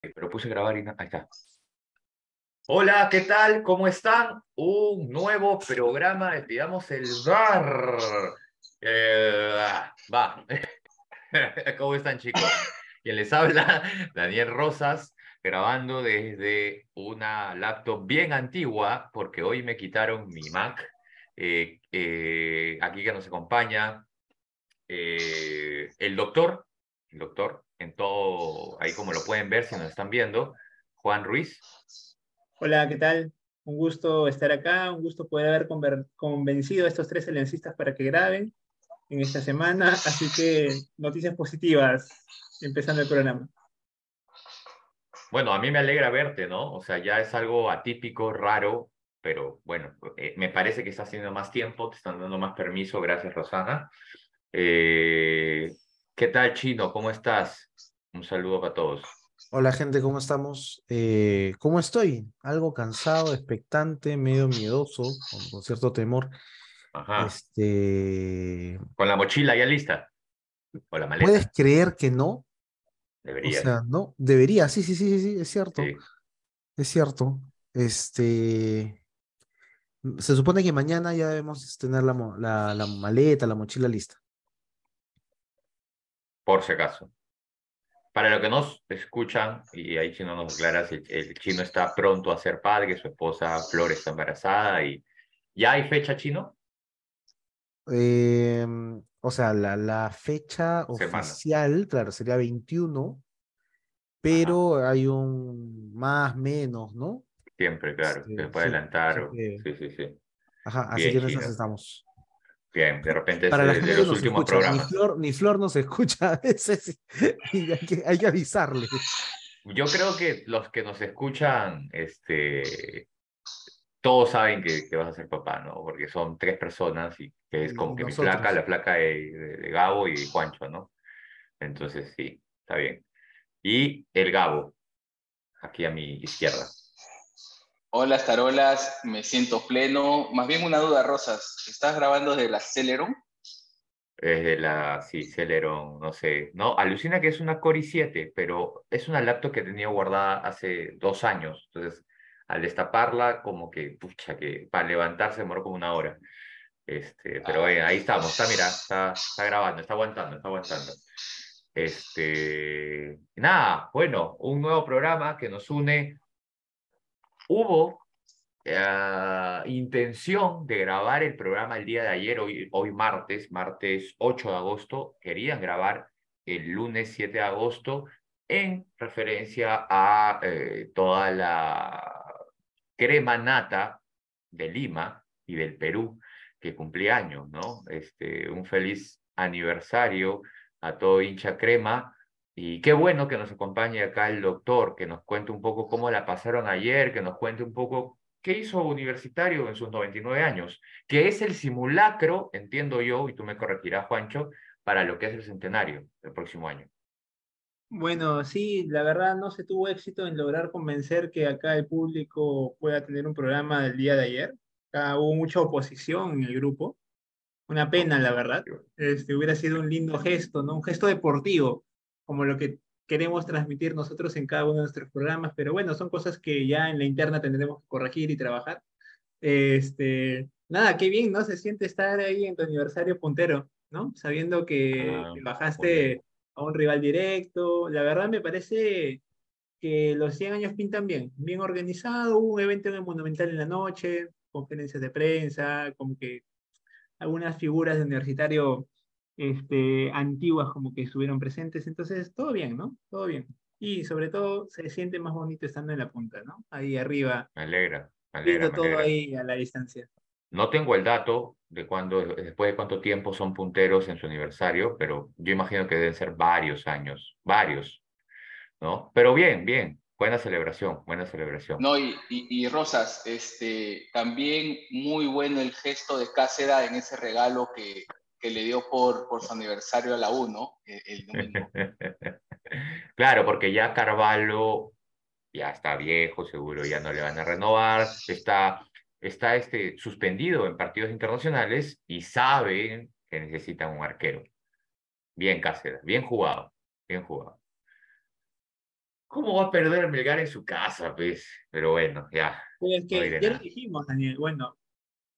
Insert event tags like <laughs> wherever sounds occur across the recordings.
pero puse grabar y ahí está. Hola, ¿qué tal? ¿Cómo están? Un nuevo programa de Pidamos el Bar. Eh, va. <laughs> ¿Cómo están, chicos? Quien les habla, <laughs> Daniel Rosas, grabando desde una laptop bien antigua, porque hoy me quitaron mi Mac. Eh, eh, aquí que nos acompaña el doctor, el doctor en todo, ahí como lo pueden ver si nos están viendo, Juan Ruiz. Hola, ¿qué tal? Un gusto estar acá, un gusto poder haber convencido a estos tres aliancistas para que graben en esta semana, así que noticias positivas empezando el programa. Bueno, a mí me alegra verte, ¿no? O sea, ya es algo atípico, raro, pero bueno, eh, me parece que está haciendo más tiempo, te están dando más permiso, gracias Rosana. Eh, ¿Qué tal, Chino? ¿Cómo estás? Un saludo para todos. Hola, gente, ¿cómo estamos? Eh, ¿Cómo estoy? Algo cansado, expectante, medio miedoso, con, cierto temor. Ajá. Este... ¿Con la mochila ya lista? ¿O la maleta? ¿Puedes creer que no? Debería. O sea, no, debería, sí, sí, sí, sí, es cierto. Es cierto. Este. Se supone que mañana ya debemos tener la, la, la maleta, la mochila lista por si acaso. Para los que nos escuchan, y ahí Chino nos aclara, el, el, chino está pronto a ser padre, su esposa Flor está embarazada y ¿ya hay fecha chino? Em, o sea, la, la fecha oficial, claro, sería 21, pero hay un más, menos, ¿no? Siempre, claro, este, se puede adelantar. sí, sí, sí. Ajá, así que en estamos. Bien, de repente Para es de, los últimos programas. Ni Flor, ni Flor nos escucha a veces <laughs> y hay que, hay que avisarle. Yo creo que los que nos escuchan, este, todos saben que, que, vas a ser papá, ¿no? Porque son tres personas y que es como que mi flaca, la flaca de, de, Gabo y Juancho, ¿no? Entonces, sí, está bien. Y el Gabo, aquí a mi izquierda. Hola, Tarolas, me siento pleno. Más bien una duda, Rosas. ¿Estás grabando desde la Celeron? Desde la, sí, Celeron, no sé. No, alucina que es una Core i7, pero es una laptop que tenía guardada hace dos años. Entonces, al destaparla, como que, pucha, que para levantarse demoró como una hora. Este, pero ah. ahí estamos, está, mira, está, está grabando, está aguantando, está aguantando. Este, nada, bueno, un nuevo programa que nos une hubo eh, intención de grabar el programa el día de ayer, hoy, hoy martes, martes 8 de agosto, querían grabar el lunes 7 de agosto en referencia a eh, toda la crema nata de Lima y del Perú que cumplía años, ¿no? Este, un feliz aniversario a todo hincha crema y qué bueno que nos acompañe acá el doctor, que nos cuente un poco cómo la pasaron ayer, que nos cuente un poco qué hizo Universitario en sus 99 años, que es el simulacro, entiendo yo, y tú me corregirás, Juancho, para lo que es el centenario del próximo año. Bueno, sí, la verdad no se tuvo éxito en lograr convencer que acá el público pueda tener un programa del día de ayer. Acá hubo mucha oposición en el grupo. Una pena, la verdad. Este, hubiera sido un lindo gesto, ¿no? Un gesto deportivo como lo que queremos transmitir nosotros en cada uno de nuestros programas, pero bueno, son cosas que ya en la interna tendremos que corregir y trabajar. Este, nada, qué bien, ¿no? Se siente estar ahí en tu aniversario puntero, ¿no? Sabiendo que, ah, bajaste a un rival directo. La verdad me parece que los 100 años pintan bien, bien organizado, hubo un evento en el Monumental en la noche, conferencias de prensa, como que algunas figuras de universitario este, antiguas como que estuvieron presentes. Entonces, todo bien, ¿no? Todo bien. Y sobre todo se siente más bonito estando en la punta, ¿no? Ahí arriba. Me alegra. Me alegra todo ahí a la distancia. No tengo el dato de cuándo, después de cuánto tiempo son punteros en su aniversario, pero yo imagino que deben ser varios años, varios, ¿no? Pero bien, bien, buena celebración, buena celebración. No, y, y, Rosas, este, también muy bueno el gesto de Cáceres en ese regalo que, que le dio por, por su aniversario a la 1 eh, el, domingo. <laughs> claro, porque ya Carvalho ya está viejo, seguro ya no le van a renovar, está, está este, suspendido en partidos internacionales y saben que necesitan un arquero. Bien Cáceres, bien jugado, bien jugado. ¿Cómo va a perder Melgar en su casa, pues? Pero bueno, ya. Pues que ya lo dijimos, Daniel. Bueno,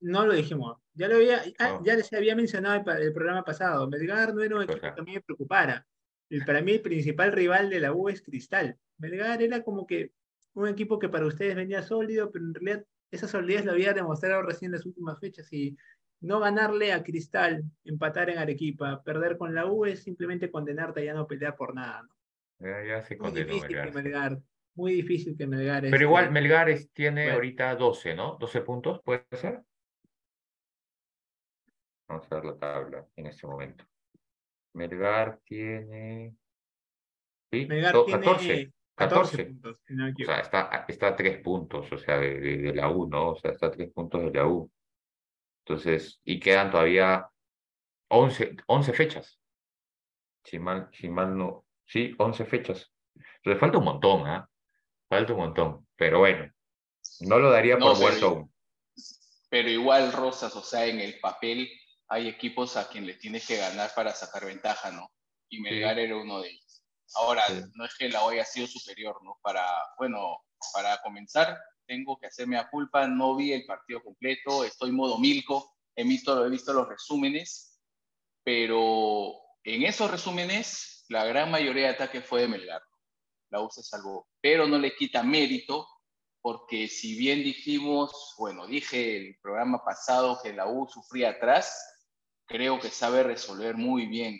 no lo dijimos. Ya lo había, ah, ya les había mencionado el, el, programa pasado. Melgar no era un equipo que a mí me preocupara. El, para mí el principal rival de la U es Cristal. Melgar era como que un equipo que para ustedes venía sólido, pero en realidad esa solidez lo había demostrado recién en las últimas fechas y no ganarle a Cristal, empatar en Arequipa, perder con la U es simplemente condenarte a ya no pelear por nada. Ya, se muy difícil Melgar. Que Melgar. Muy difícil que Melgar. Pero igual Melgar tiene ahorita 12, ¿no? 12 puntos, ¿puede ser? Vamos a ver la tabla en este momento. Melgar tiene. ¿Sí? Melgar 14. 14. puntos, o sea, está, está a 3 puntos, o sea, de, de, la U, ¿no? O sea, está a 3 puntos de la U. Entonces, y quedan todavía 11, 11 fechas. Si mal, si mal no. Sí, 11 fechas. Entonces, falta un montón, ¿ah? Falta un montón. Pero bueno, no lo daría por muerto aún. Pero igual, Rosas, o sea, en el papel hay equipos a quien le tienes que ganar para sacar ventaja, ¿no? Y Melgar era uno de ellos. Ahora, no es que la hoy haya sido superior, ¿no? Para, bueno, para comenzar, tengo que hacerme a culpa, no vi el partido completo, estoy modo Milko, he visto, he visto los resúmenes, pero en esos resúmenes la gran mayoría de ataques fue de Melgar. La U se salvó, pero no le quita mérito porque si bien dijimos, bueno, dije el programa pasado que la U sufría atrás, creo que sabe resolver muy bien,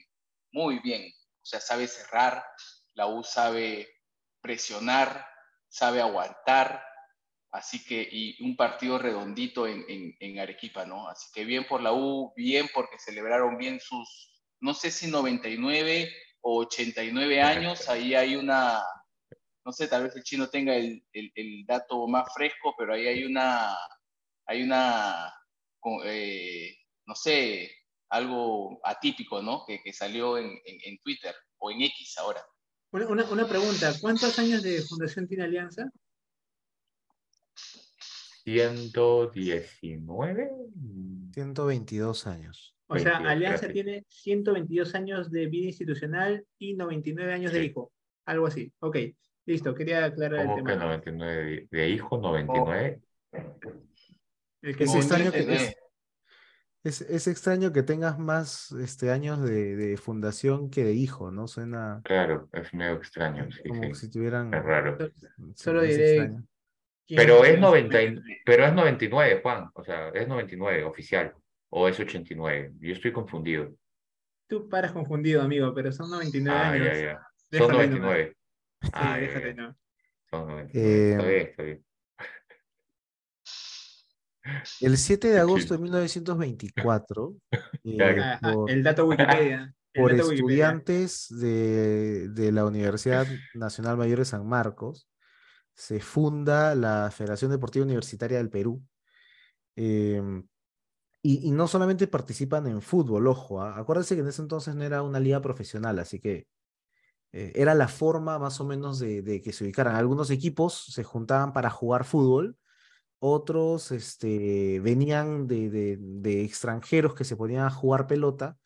muy bien. O sea, sabe cerrar, la U sabe presionar, sabe aguantar. Así que, y un partido redondito en, en, Arequipa, ¿no? Así que bien por la U, bien porque celebraron bien sus, no sé si 99 o 89 años, ahí hay una, no sé, tal vez el chino tenga el, el, dato más fresco, pero ahí hay una, hay una, eh, no sé, algo atípico, ¿no? Que, que salió en, en, Twitter o en X ahora. Una, una, pregunta, ¿cuántos años de fundación tiene Alianza? 119. 122 años. O sea, Alianza tiene 122 años de vida institucional y 99 años de hijo. Algo así. Ok, listo, quería aclarar el tema. que 99 de, hijo, 99? El que es extraño que, es, es, extraño que tengas más este, años de, de, fundación que de hijo, ¿no? Suena. Claro, es medio extraño. como si tuvieran. Es raro. Solo diré. Pero es, 90, pero es 99, Juan. O sea, es 99 oficial. O es 89. Yo estoy confundido. Tú paras confundido, amigo, pero son 99 ah, años. Ya, ya. Son 99. Sí, ah, déjate, no. Son 99. Eh, está bien, está bien. El 7 de agosto de 1924, <laughs> eh, el dato Wikipedia. <laughs> por estudiantes De, de, la Universidad Nacional Mayor de San Marcos, se funda la Federación Deportiva Universitaria del Perú. Em, y, y, no solamente participan en fútbol, ojo, ¿ah? acuérdense que en ese entonces no era una liga profesional, así que eh, era la forma más o menos de, de, que se ubicaran. Algunos equipos se juntaban para jugar fútbol otros este, venían de, de, extranjeros que se ponían a jugar pelota,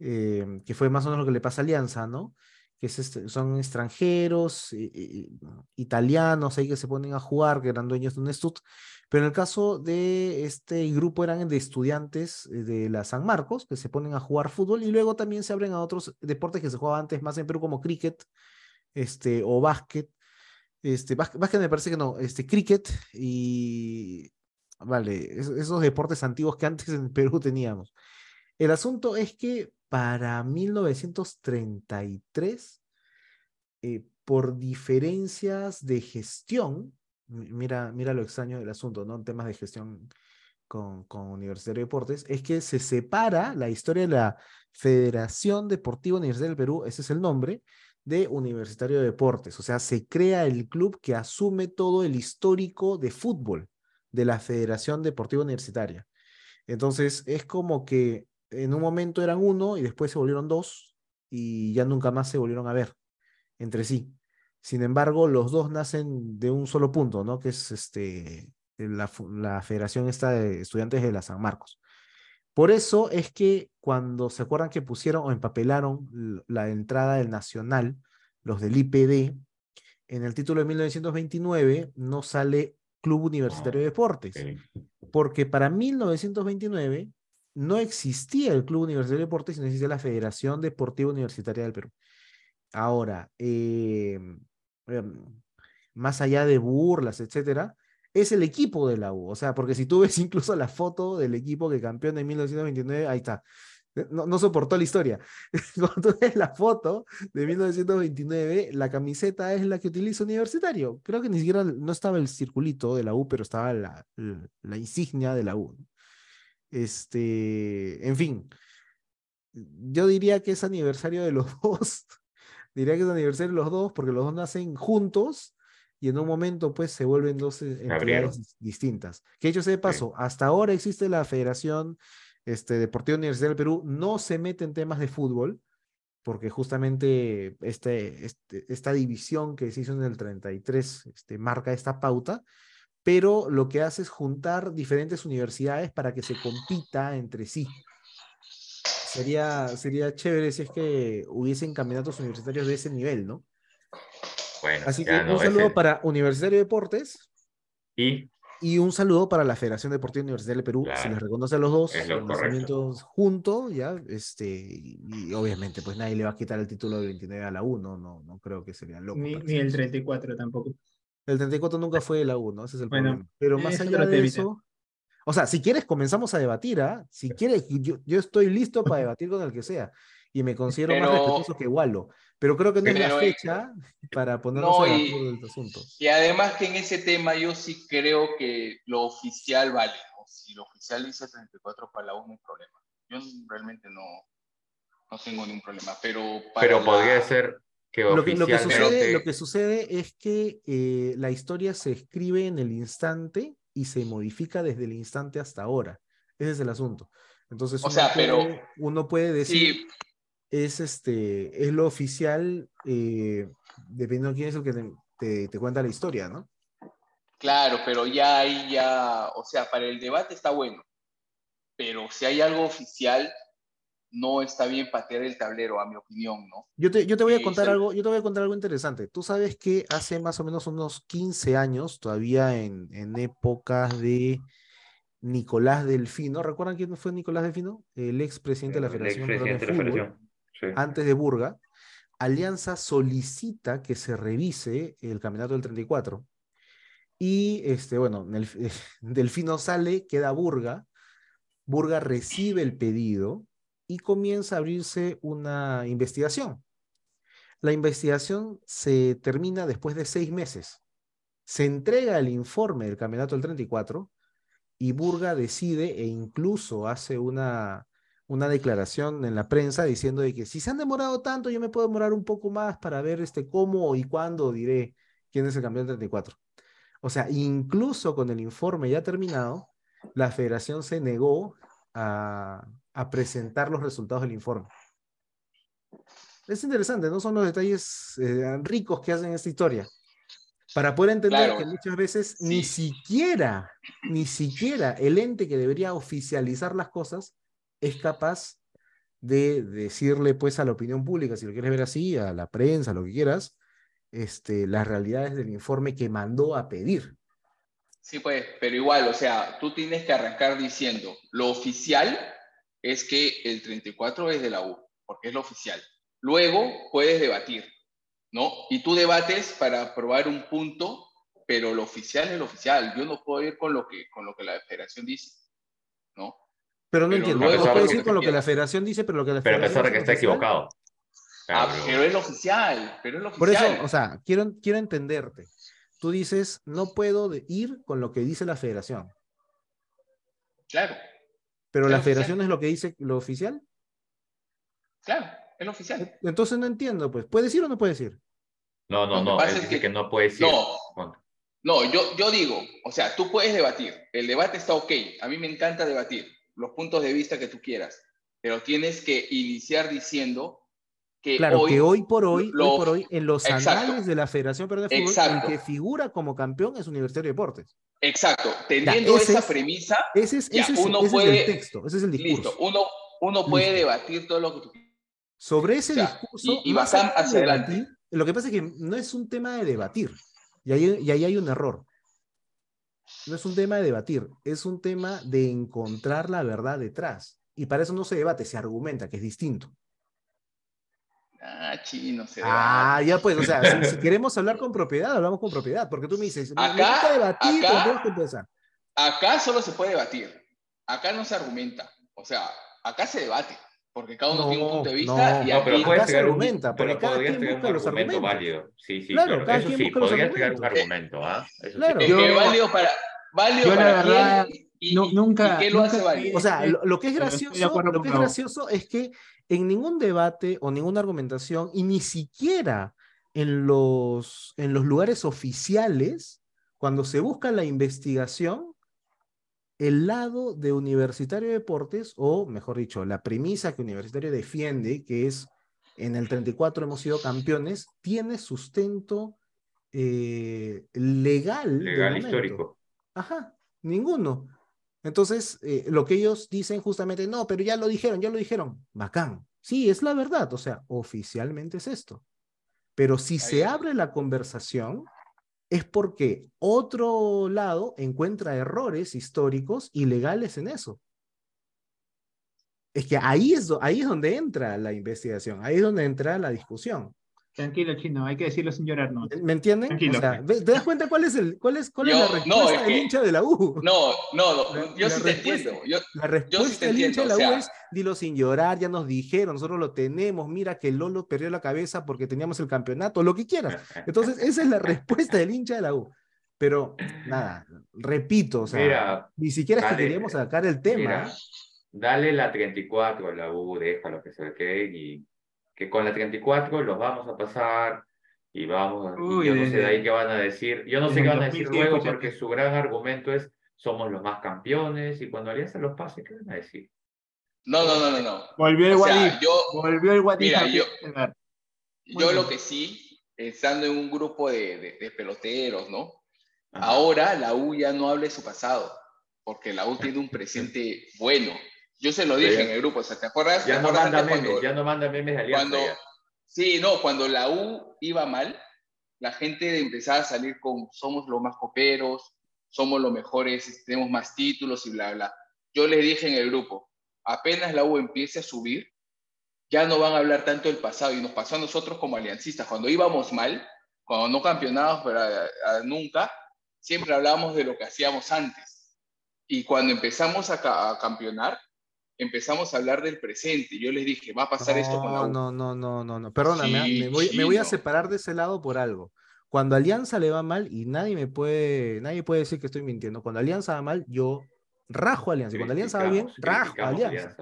eh, que fue más o menos lo que le pasa a Alianza, ¿no? Que este, son extranjeros, eh, eh, italianos ahí que se ponen a jugar, que eran dueños de un estut. Pero en el caso de este grupo eran de estudiantes de la San Marcos, que se ponen a jugar fútbol y luego también se abren a otros deportes que se jugaban antes más en Perú como cricket este, o básquet este, básquet me parece que no, este, cricket y, vale, esos deportes antiguos que antes en Perú teníamos. El asunto es que para 1933, eh, por diferencias de gestión, mira, mira lo extraño del asunto, ¿no? En temas de gestión con, con Universitario de Deportes, es que se separa la historia de la Federación Deportiva Universitaria del Perú, ese es el nombre, de Universitario de Deportes. O sea, se crea el club que asume todo el histórico de fútbol de la Federación Deportiva Universitaria. Entonces, es como que en un momento eran uno y después se volvieron dos y ya nunca más se volvieron a ver entre sí. Sin embargo, los dos nacen de un solo punto, ¿no? Que es este, la, Federación esta de Estudiantes de la San Marcos. Por eso es que cuando se acuerdan que pusieron o empapelaron la entrada del Nacional, los del IPD, en el título de 1929 no sale Club Universitario de Deportes, porque para 1929 no existía el Club Universitario de Deportes, sino existía la Federación Deportiva Universitaria del Perú. Ahora, em, más allá de burlas, etcétera, es el equipo de la U. O sea, porque si tú ves <laughs> incluso la foto del equipo que campeón en 1929, ahí está. No, soportó la historia. <laughs> Cuando tú ves la foto de 1929, la camiseta es la que utiliza Universitario. Creo que ni siquiera no estaba el circulito de la U, pero estaba la, la, insignia de la U. Este, en fin, yo diría que es aniversario de los <laughs> dos. diría que es aniversario de los dos porque los dos nacen juntos y en un momento pues se vuelven dos eh, entidades distintas. Que hecho sea de paso, hasta ahora existe la Federación este, Deportiva Universidad del Perú, no se mete en temas de fútbol, porque justamente este, este, esta división que se hizo en el 33 este, marca esta pauta, pero lo que hace es juntar diferentes universidades para que se compita entre sí. Sería, sería chévere si es que hubiesen campeonatos universitarios de ese nivel, ¿no? Así que un saludo para Universitario de Deportes. Y y un saludo para la Federación Deportiva Universitaria del Perú. Se les reconoce a los dos los juntos, ya, este, y, obviamente, pues nadie le va a quitar el título del 29 a la 1, no, no creo que sería loco. Ni, ni el 34 tampoco. El 34 nunca fue de la 1, ese es el problema. Pero más allá de eso, o sea, si quieres comenzamos a debatir, ¿ah? Si quieres, yo, yo estoy listo para debatir con el que sea y me considero más respetuoso que Walo. Pero creo que no es la fecha para ponernos no, y, del asunto. Y además que en ese tema yo sí creo que lo oficial vale. Si lo oficial dice 34 para la 1, no hay problema. Yo realmente no, no tengo ningún problema. Pero, pero podría ser que lo que, lo que, sucede, lo que sucede es que eh, la historia se escribe en el instante y se modifica desde el instante hasta ahora. Ese es el asunto. Entonces, o sea, pero, uno puede decir, es, este, es lo oficial, eh, dependiendo de quién es el que te, te, cuenta la historia, ¿no? Claro, pero ya ahí ya, o sea, para el debate está bueno, pero si hay algo oficial, no está bien patear el tablero, a mi opinión, ¿no? Yo te, yo te voy a contar algo, yo te voy a contar algo interesante. Tú sabes que hace más o menos unos 15 años, todavía en, en épocas de Nicolás Delfino, ¿recuerdan quién fue Nicolás Delfino? El ex presidente de la Federación. de, la Federación antes de Burga, Alianza solicita que se revise el campeonato del 34. Y este, bueno, el, <laughs> Delfino sale, queda Burga. Burga recibe el pedido y comienza a abrirse una investigación. La investigación se termina después de seis meses. Se entrega el informe del campeonato del 34 y Burga decide e incluso hace una, una declaración en la prensa diciendo de que si se han demorado tanto, yo me puedo demorar un poco más para ver este cómo y cuándo diré quién es el campeón 34. O sea, incluso con el informe ya terminado, la federación se negó a, presentar los resultados del informe. Es interesante, ¿no? Son los detalles eh, ricos que hacen esta historia. Para poder entender que muchas veces ni siquiera, ni siquiera el ente que debería oficializar las cosas es capaz de decirle pues a la opinión pública, si lo quieres ver así, a la prensa, lo que quieras, este, las realidades del informe que mandó a pedir. Sí, pues, pero igual, o sea, tú tienes que arrancar diciendo, lo oficial es que el 34 es de la U, porque es lo oficial. Luego puedes debatir, ¿no? Y tú debates para probar un punto, pero lo oficial es lo oficial. Yo no puedo ir con lo que, con lo que la federación dice, ¿no? Pero no entiendo. No puedo decir con lo que la federación dice, pero lo que la federación Pero a pesar de que está equivocado. Ah, pero es lo oficial, pero es lo Por eso, o sea, quiero, quiero entenderte. Tú dices, no puedo ir con lo que dice la federación. Claro. Pero la federación es lo que dice lo oficial. Claro, es lo oficial. Entonces no entiendo, pues. ¿Puede decir o no puede decir? No, no, no. Es que, que, no puede decir. No, no yo, yo digo, o sea, tú puedes debatir. El debate está ok. A mí me encanta debatir los puntos de vista que tú quieras, pero tienes que iniciar diciendo que claro, hoy, que hoy por hoy, hoy por hoy, en los anales de la Federación Peruana de Fútbol, el que figura como campeón es Universitario de Deportes. Exacto, teniendo esa premisa, ese es, uno puede, el texto, ese es el discurso. Listo, uno, uno puede debatir todo lo que tú Sobre ese discurso, y, y hacia adelante. lo que pasa es que no es un tema de debatir, y ahí, y ahí hay un error. No es un tema de debatir, es un tema de encontrar la verdad detrás. Y para eso no se debate, se argumenta, que es distinto. Ah, chino, se Ah, ya pues, o sea, si, <laughs> queremos hablar con propiedad, hablamos con propiedad, porque tú me dices, acá, debatir, acá, acá solo se puede debatir, acá no se argumenta, o sea, acá se debate, porque cada uno tiene un punto de vista y no, pero acá se argumenta, pero cada quien busca los argumentos. Válido. Sí, sí, claro, cada eso quien sí, busca podría los un argumento, ¿ah? claro. Es que válido para, válido yo para la verdad, y, nunca, ¿y qué lo hace válido? O sea, lo, que es gracioso, lo que es gracioso es que en ningún debate o ninguna argumentación, y ni siquiera en los, en los lugares oficiales, cuando se busca la investigación, el lado de Universitario de Deportes, o mejor dicho, la premisa que Universitario defiende, que es en el 34 hemos sido campeones, tiene sustento eh, legal. Legal histórico. Ajá, ninguno. Entonces, eh, lo que ellos dicen justamente, no, pero ya lo dijeron, ya lo dijeron, bacán. Sí, es la verdad, o sea, oficialmente es esto. Pero si se abre la conversación, es porque otro lado encuentra errores históricos y legales en eso. Es que ahí es, ahí es donde entra la investigación, ahí es donde entra la discusión. Tranquilo, chino, hay que decirlo sin llorar, ¿no? ¿Me entienden? O sea, ¿Te das cuenta cuál es, el, cuál es, cuál es la respuesta del hincha de la U? No, no, no yo sí te entiendo. la respuesta del hincha de la U es, dilo sin llorar, ya nos dijeron, nosotros lo tenemos, mira que Lolo perdió la cabeza porque teníamos el campeonato, lo que quieras. Entonces, esa es la respuesta del hincha de la U. Pero, nada, repito, o sea, ni siquiera es que queríamos sacar el tema. dale la 34 a la U, déjalo que se queden y que con la 34 los vamos a pasar y vamos, yo no sé de ahí qué van a decir, yo no sé qué van a decir luego porque su gran argumento es somos los más campeones y cuando Alianza los pase, ¿qué van a decir? No, no, no, no, no. Volvió el Guadí. Volvió el Guadí. Mira, yo, yo lo que sí, estando en un grupo de, de, peloteros, ¿no? Ahora la U ya no habla de su pasado, porque la U <laughs> tiene un presente bueno. Yo se lo dije en el grupo, o sea, ¿te acuerdas? Ya, no, manda memes, ya no manda memes de alianza. Cuando, sí, no, cuando la U iba mal, la gente empezaba a salir con somos los más coperos, somos los mejores, tenemos más títulos y bla, bla. Yo les dije en el grupo, apenas la U empiece a subir, ya no van a hablar tanto del pasado y nos pasó a nosotros como aliancistas. Cuando íbamos mal, cuando no campeonábamos, pero nunca, siempre hablábamos de lo que hacíamos antes. Y cuando empezamos a, a campeonar, empezamos a hablar del presente. Yo les dije, va a pasar esto con la U. No, no, no, no, no. Perdóname, ¿ah? me, voy, me voy a separar de ese lado por algo. Cuando Alianza le va mal, y nadie me puede, nadie puede decir que estoy mintiendo, cuando Alianza va mal, yo rajo Alianza. Y cuando Alianza va bien, rajo Alianza.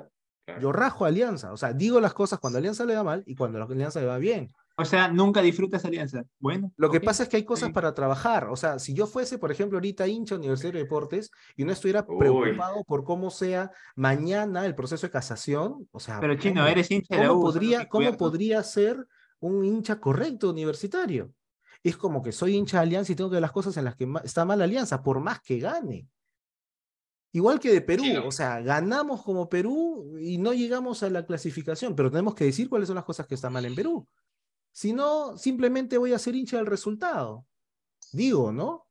Yo rajo Alianza. O sea, digo las cosas cuando Alianza le va mal y cuando Alianza le va bien. O sea, nunca disfrutas alianza. Bueno. Lo que pasa es que hay cosas para trabajar. O sea, si yo fuese, por ejemplo, ahorita hincha Universitario de Deportes y no estuviera preocupado por cómo sea mañana el proceso de casación, o sea. Pero chino, eres hincha de la U, podría, ¿Cómo podría ser un hincha correcto universitario? Es como que soy hincha de Alianza y tengo que ver las cosas en las que está mal Alianza, por más que gane. Igual que de Perú, o sea, ganamos como Perú y no llegamos a la clasificación, pero tenemos que decir cuáles son las cosas que están mal en Perú. Si no, simplemente voy a ser hincha del resultado. Digo, ¿no?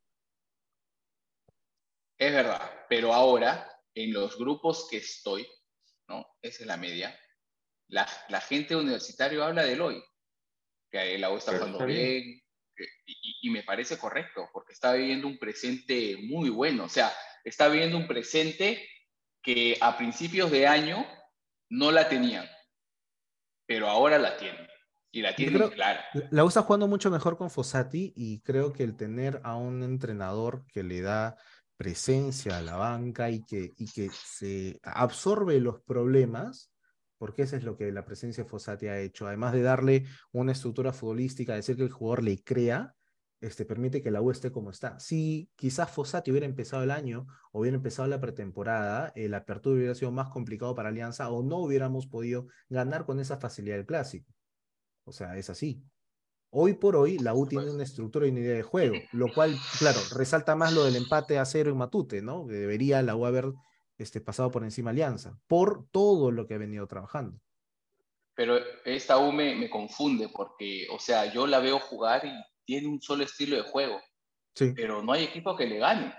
Es verdad, pero ahora, en los grupos que estoy, ¿no? Esa es la media, la, gente universitaria habla del hoy, que la U está jugando bien, y, y, me parece correcto, porque está viviendo un presente muy bueno, o sea, está viviendo un presente que a principios de año no la tenían, pero ahora la tienen. Y la tiene clara. La usa jugando mucho mejor con Fossati y creo que el tener a un entrenador que le da presencia a la banca y que, y que se absorbe los problemas, porque eso es lo que la presencia de Fossati ha hecho, además de darle una estructura futbolística, decir que el jugador le crea, este, permite que la U esté como está. Si quizás Fossati hubiera empezado el año o hubiera empezado la pretemporada, el apertura hubiera sido más complicado para Alianza o no hubiéramos podido ganar con esa facilidad del clásico. O sea, es así. Hoy por hoy, la U tiene una estructura y una idea de juego, lo cual, claro, resalta más lo del empate a cero en Matute, ¿no? Debería la U haber este, pasado por encima Alianza, por todo lo que ha venido trabajando. pero esta U me, me confunde porque, o sea, yo la veo jugar y tiene un solo estilo de juego, Sí. pero no hay equipo que le gane.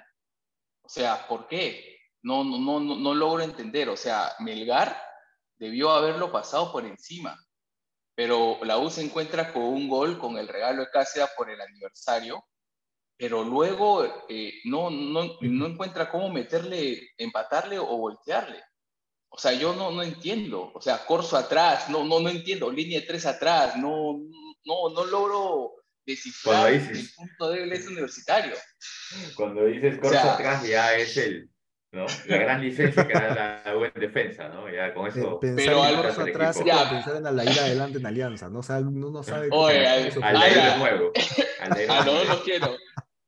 O sea, ¿por qué? No, no, no, no, no logro entender. O sea, Melgar debió haberlo pasado por encima, pero la U se encuentra con un gol con el regalo de Cáceres por el aniversario, pero luego eh, no, no, no encuentra cómo meterle, empatarle o voltearle. O sea, yo no, no entiendo. O sea, Corso atrás, no, no, no entiendo. Línea de tres atrás, no, no, no logro descifrar Cuando el dices- punto débil de ese universitario. Cuando dices corto sea- atrás ya es el, ¿no? La gran licencia que da la U en defensa, ¿no? Ya con eso. Pensar Pero en al- Corso al atrás equipo. Ya. pensar en la ida adelante en Alianza, ¿no? O sea, uno no sabe Oye, al- eso- Al de nuevo. Al de <laughs> Ah, no, nuevo. no lo quiero.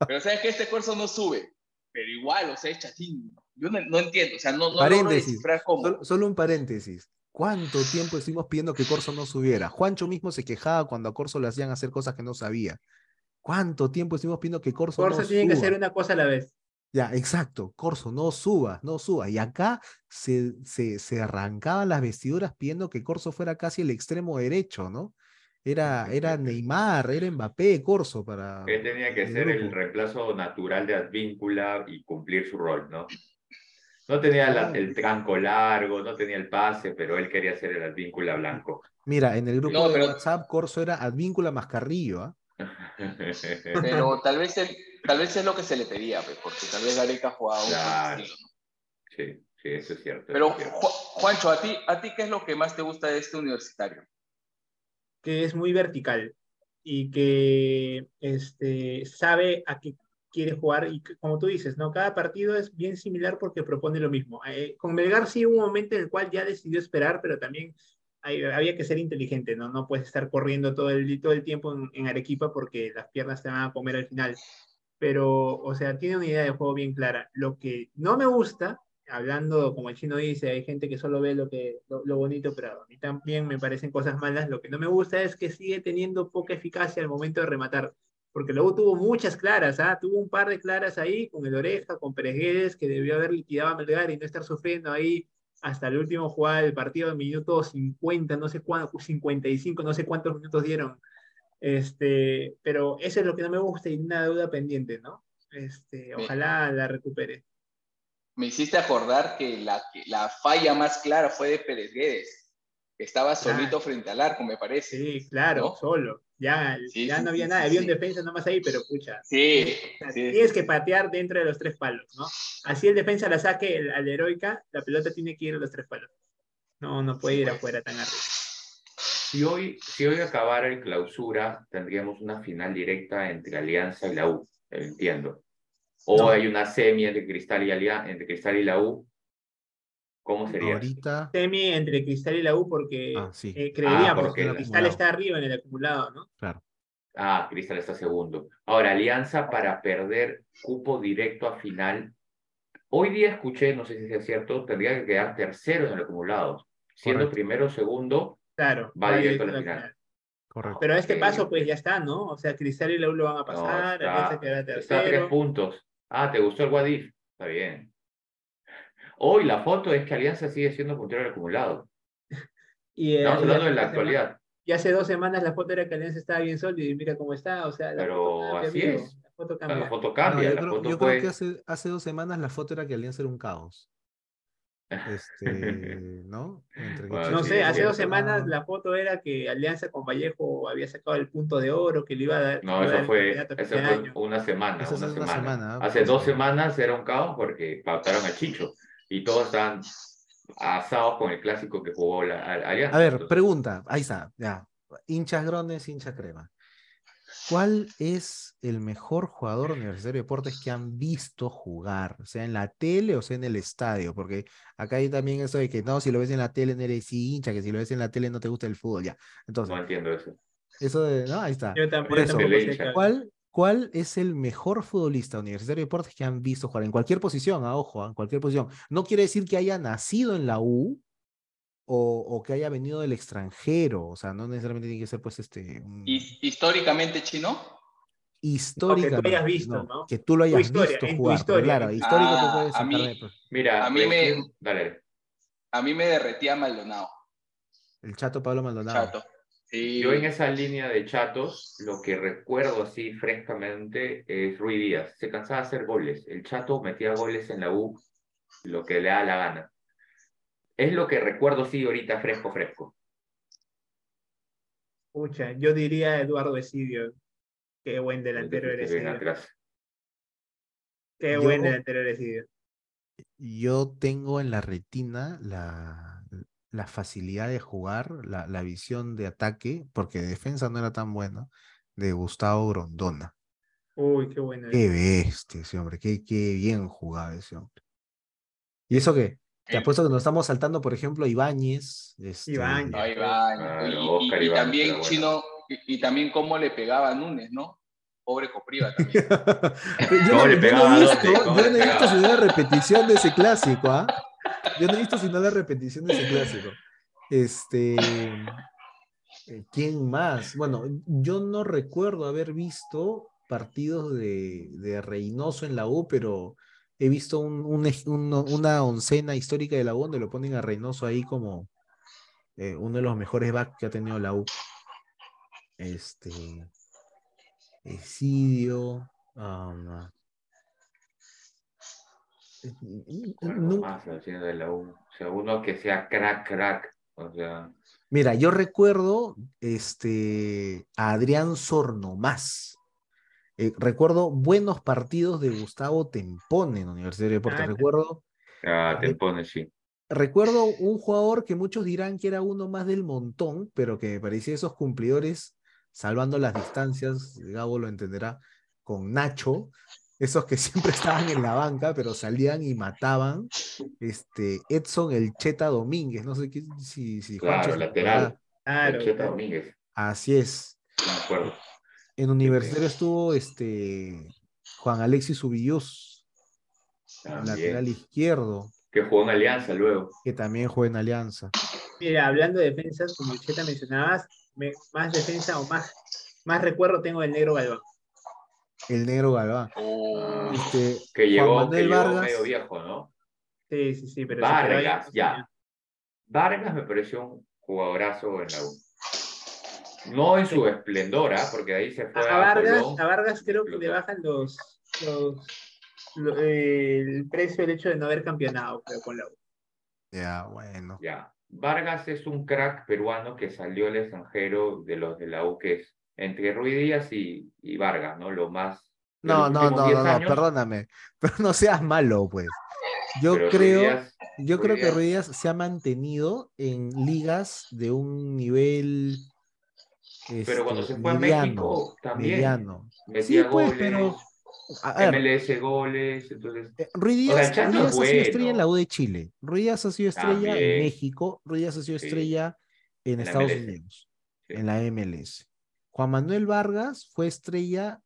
Pero sabes que este curso no sube. Pero igual, o sea, es chatín. Yo no, no entiendo, o sea, no, no logro Paréntesis. descifrar cómo. Solo, solo un paréntesis. ¿Cuánto tiempo estuvimos pidiendo que Corso no subiera? Juancho mismo se quejaba cuando a Corso le hacían hacer cosas que no sabía. ¿Cuánto tiempo estuvimos pidiendo que Corso, Corso no tiene que suba? hacer una cosa a la vez. Ya, exacto. Corso, no suba, no suba. Y acá se, se, se arrancaban las vestiduras pidiendo que Corso fuera casi el extremo derecho, ¿no? Era, era Neymar, era Mbappé, Corso para. Él tenía que el ser el reemplazo natural de Advíncula y cumplir su rol, ¿no? No tenía la- el tranco largo, no tenía el pase, pero él quería ser el Advíncula blanco. Mira, en el grupo No, de pero- WhatsApp, Corso era Advíncula más Carrillo, ¿ah? <laughs> Pero tal vez, él- tal vez es lo que se le pedía, pues, porque tal vez Gareca jugaba un Claro. estilo, ¿no? Sí, sí, eso es cierto. Pero, es cierto. Ju- Juancho, ¿a ti, ¿a ti qué es lo que más te gusta de este universitario? que es muy vertical y que este, sabe a qué quiere jugar y que, como tú dices, ¿no? Cada partido es bien similar porque propone lo mismo. Eh, con Melgar sí hubo un momento en el cual ya decidió esperar, pero también hay- había que ser inteligente, ¿no? No puedes estar corriendo todo el, todo el tiempo en, en Arequipa porque las piernas te van a comer al final. Pero, o sea, tiene una idea de juego bien clara. Lo que no me gusta, hablando como el chino dice, hay gente que solo ve lo, que, lo, bonito, pero a mí también me parecen cosas malas. Lo que no me gusta es que sigue teniendo poca eficacia al momento de rematar. Porque luego tuvo muchas claras, ¿ah? Tuvo un par de claras ahí con el Oreja, con Pérez Guedes, que debió haber liquidado a Melgar y no estar sufriendo ahí hasta el último jugada del partido, minuto 50, no sé cuánto, 55, no sé cuántos minutos dieron. Este, pero eso es lo que no me gusta y una deuda pendiente, ¿no? Este, ojalá la recupere. Me hiciste acordar que la, que la falla más clara fue de Pérez Guedes, que estaba solito frente al arco, me parece. Sí, claro, ¿No? solo. Ya, Sí, ya sí, no había sí, nada, había un defensa nomás ahí, pero pucha. Sí, tienes que patear dentro de los tres palos, ¿no? Así el defensa la saque al heroica, la pelota tiene que ir a los tres palos. No, no puede ir pues. afuera tan arriba. Si hoy, si hoy acabara el clausura, tendríamos una final directa entre Alianza y la U, entiendo. O No. hay una semi entre Cristal y, Alia- entre Cristal y la U. ¿Cómo sería? Ahorita. Semi entre Cristal y la U porque Ah, sí. eh, Ah, porque que el Cristal está arriba en el acumulado, ¿no? Claro. Ah, Cristal está segundo. Ahora, Alianza para perder cupo directo a final. Hoy día escuché, no sé si es cierto, tendría que quedar tercero en el acumulado. Siendo Correcto. primero o segundo, Claro. Va directo a la la final. Correcto. Pero a este paso, pues ya está, ¿no? O sea, Cristal y la U lo van a no, pasar, está, Alianza quedará está a tres tercero. puntos. Ah, ¿te gustó el Guadif? Está bien. Hoy la foto es que Alianza sigue siendo puntero del acumulado. <laughs> Y, eh, Estamos hablando de la dos semanas- actualidad. Y hace dos semanas la foto era que Alianza estaba bien sólido y mira cómo está, o sea, la Pero foto cambia, así amigo, es. La foto cambia. la foto No, cambia, yo la creo, foto yo puede... creo que hace, hace dos semanas la foto era que Alianza era un caos. Este, <laughs> ¿no? Entre que Bueno, No sí, sé, hace dos semanas la foto era que Alianza con Vallejo había sacado el punto de oro, que le iba a dar. No, eso fue, eso fue una semana, una una semana. Hace Pues, dos semanas era un caos porque pautaron a Chicho y todos estaban asados con el clásico que jugó la Alianza. A ver, Entonces, pregunta, ahí está, ya. Hinchas grones, hincha crema. ¿Cuál es el mejor jugador universitario de deportes que han visto jugar? Sea en la tele o sea en el estadio, porque acá hay también eso de que no, si lo ves en la tele no eres hincha, que si lo ves en la tele no te gusta el fútbol, ya. Entonces, no entiendo eso. eso de, no, ahí está. Yo tam- Por eso, qué- ¿Cuál, ¿Cuál es el mejor futbolista universitario de deportes que han visto jugar? En cualquier posición, a ojo, ah, en cualquier posición. No quiere decir que haya nacido en la U o, o que haya venido del extranjero. O sea, no necesariamente tiene que ser, pues, este. un- Y, históricamente, chino, históricamente. hayas visto, ¿no? Que tú lo hayas historia, visto jugar. historia. claro, histórico Ah, tú puedes a mí- pues. Mira, A mí me- dale, a mí me derretía Maldonado. El chato Pablo Maldonado. Chato. Sí. Yo en esa línea de chatos, lo que recuerdo así frescamente es Rui Díaz. Se cansaba de hacer goles. El chato metía goles en la U, lo que le da la gana. Es lo que recuerdo, sí, ahorita fresco, fresco. Pucha, yo diría Eduardo Esidio. Qué buen delantero eres. Qué Yo- buen delantero eres. Esidio. Yo tengo en la retina la, la facilidad de jugar, la, la visión de ataque, porque de defensa no era tan buena, de Gustavo Grondona. Uy, qué bueno. Qué bestia ese hombre, qué, qué bien jugaba ese hombre. Y eso que, te apuesto que nos estamos saltando, por ejemplo, a Ibáñez. este, Ibáñez. Claro, y, también bueno. Chino, y, y también cómo le pegaba a Núñez, ¿no? Pobre Copriva también. <laughs> yo ¿Cómo no, le yo no pegaba he visto, yo no he visto pegaba? sino la repetición de ese clásico, ¿ah? Yo no he visto sino la repetición de ese clásico. Este, eh, ¿quién más? Bueno, yo no recuerdo haber visto partidos de, de Reynoso en la U, pero he visto un- un una oncena histórica de la U donde lo ponen a Reynoso ahí como eh, uno de los mejores backs que ha tenido la U. Este, Esidio, um, más de la U. O sea, uno que sea crack, crack. O sea, Mira, yo recuerdo este, a Adrián Sornomás. Eh, recuerdo buenos partidos de Gustavo Tempone en Universidad de Deportes. Ah, Recuerdo, ah, te Re- pone, sí. recuerdo un jugador que muchos dirán que era uno más del montón, pero que me parecía esos cumplidores, salvando las distancias, Gabo lo entenderá, con Nacho, esos que <laughs> siempre estaban en la banca, pero salían y mataban. Este, Edson el Cheta Domínguez, no sé qué, si, si Juancho Claro, lateral. Claro, Cheta claro. Domínguez, Así es. no me acuerdo. En Universitario estuvo este Juan Alexis Ubillus, lateral izquierdo, Que jugó en Alianza luego. que también juega en Alianza. Mira, hablando de defensas, como Cheta mencionabas, me- más defensa o más, más recuerdo tengo del negro Galván. El negro Galván. Oh, Este, Que Juan llegó, que llegó Vargas. medio viejo, ¿no? Sí, sí, sí, pero Vargas, ya. Vargas me pareció un jugadorazo en la U. No en su esplendor, ¿ah? porque ahí se fue A, Vargas, Colón. a Vargas creo que le bajan los, los lo- eh, el precio del hecho de no haber campeonado, creo, con la U. ya, bueno. Ya. Vargas es un crack peruano que salió al extranjero de los de la U, que es entre Ruiz Díaz y, y Vargas, ¿no? Lo más. No, no, no, 10 no, años, perdóname. <laughs> Pero no seas malo, pues. Yo pero Ruiz creo, Díaz- yo Ruiz creo que Díaz- Ruiz se ha mantenido en ligas de un nivel. Pero cuando este, se fue a mediano, México, también mediano. metía Sí, pues, goles, pero. A ver, MLS goles, entonces. Eh, Ruiz O sea, Díaz ha sido estrella en la bueno. U de Chile. Ruiz Díaz ha sido estrella en También. México. Ruiz Díaz ha sido Sí. estrella en, En Estados MLS. Unidos, Sí. en la MLS. Juan Manuel Vargas fue estrella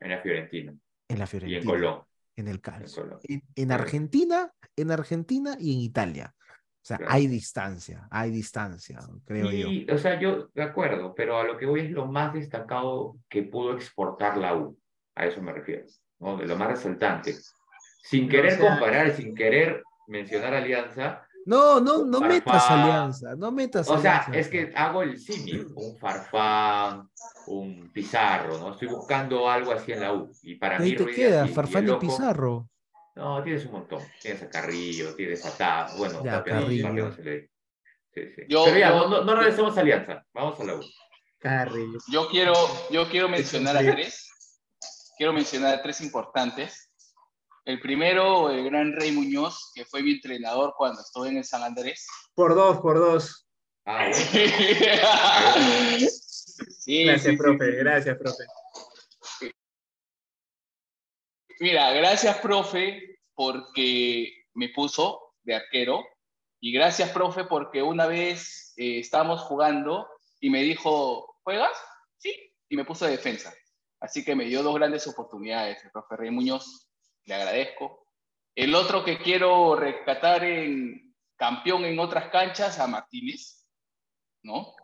En la Fiorentina en la y Fiorentina, en Colón. en el En Calcio, en, en. Argentina, en Argentina y en Italia. O sea, Claro. hay distancia, hay distancia, creo yo. Y, o sea, yo de acuerdo, pero a lo que voy es lo más destacado que pudo exportar la U. A eso me refiero, ¿no? De lo más resaltante. Sin querer o sea- comparar, sin querer mencionar Alianza, No, no, no Farfán. metas alianza, no metas o sea, alianza. es que hago el símil, un Farfán, un Pizarro, ¿no? Estoy buscando algo así en la U. Y para Y ahí mí, te Ruiz queda, y- Farfán y Pizarro. No, tienes un montón. Tienes a Carrillo, tienes a Ta, bueno, Ya, Tapia Carrillo. Tapia no se le- Sí, sí. Yo- Pero ya, yo- no, no, no regresemos a Alianza, vamos a la U. Carrillo. Yo quiero, yo quiero mencionar a tres. Quiero mencionar a tres importantes. El primero, el gran Rey Muñoz, que fue mi entrenador cuando estuve en el San Andrés. Por dos, por dos. Ah, bueno. <laughs> Sí, Gracias, sí, profe, sí. gracias, profe. Mira, gracias, profe, porque me puso de arquero. Y gracias, profe, porque una vez eh, estábamos jugando y me dijo, ¿juegas? Sí. Y me puso de defensa. Así que me dio dos grandes oportunidades, el profe Rey Muñoz. Le agradezco. El otro que quiero rescatar en campeón en otras canchas, a Martínez, ¿no?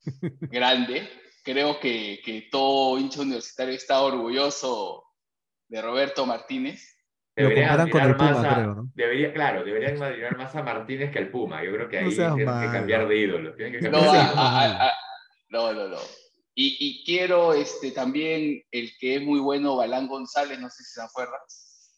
<laughs> Grande. Creo que, que todo hincha universitario está orgulloso de Roberto Martínez. Lo Deberían comparan con el admirar Puma, más a- creo, ¿no? Debería, claro, deberían admirar más a Martínez que al Puma. Yo creo que ahí tienen que cambiar de ídolo. Que No, cambiar Sí, de a- ídolo. no, a- no. a- no, no, no. Y, y quiero este, también el que es muy bueno, Balán González, no sé si se acuerdan.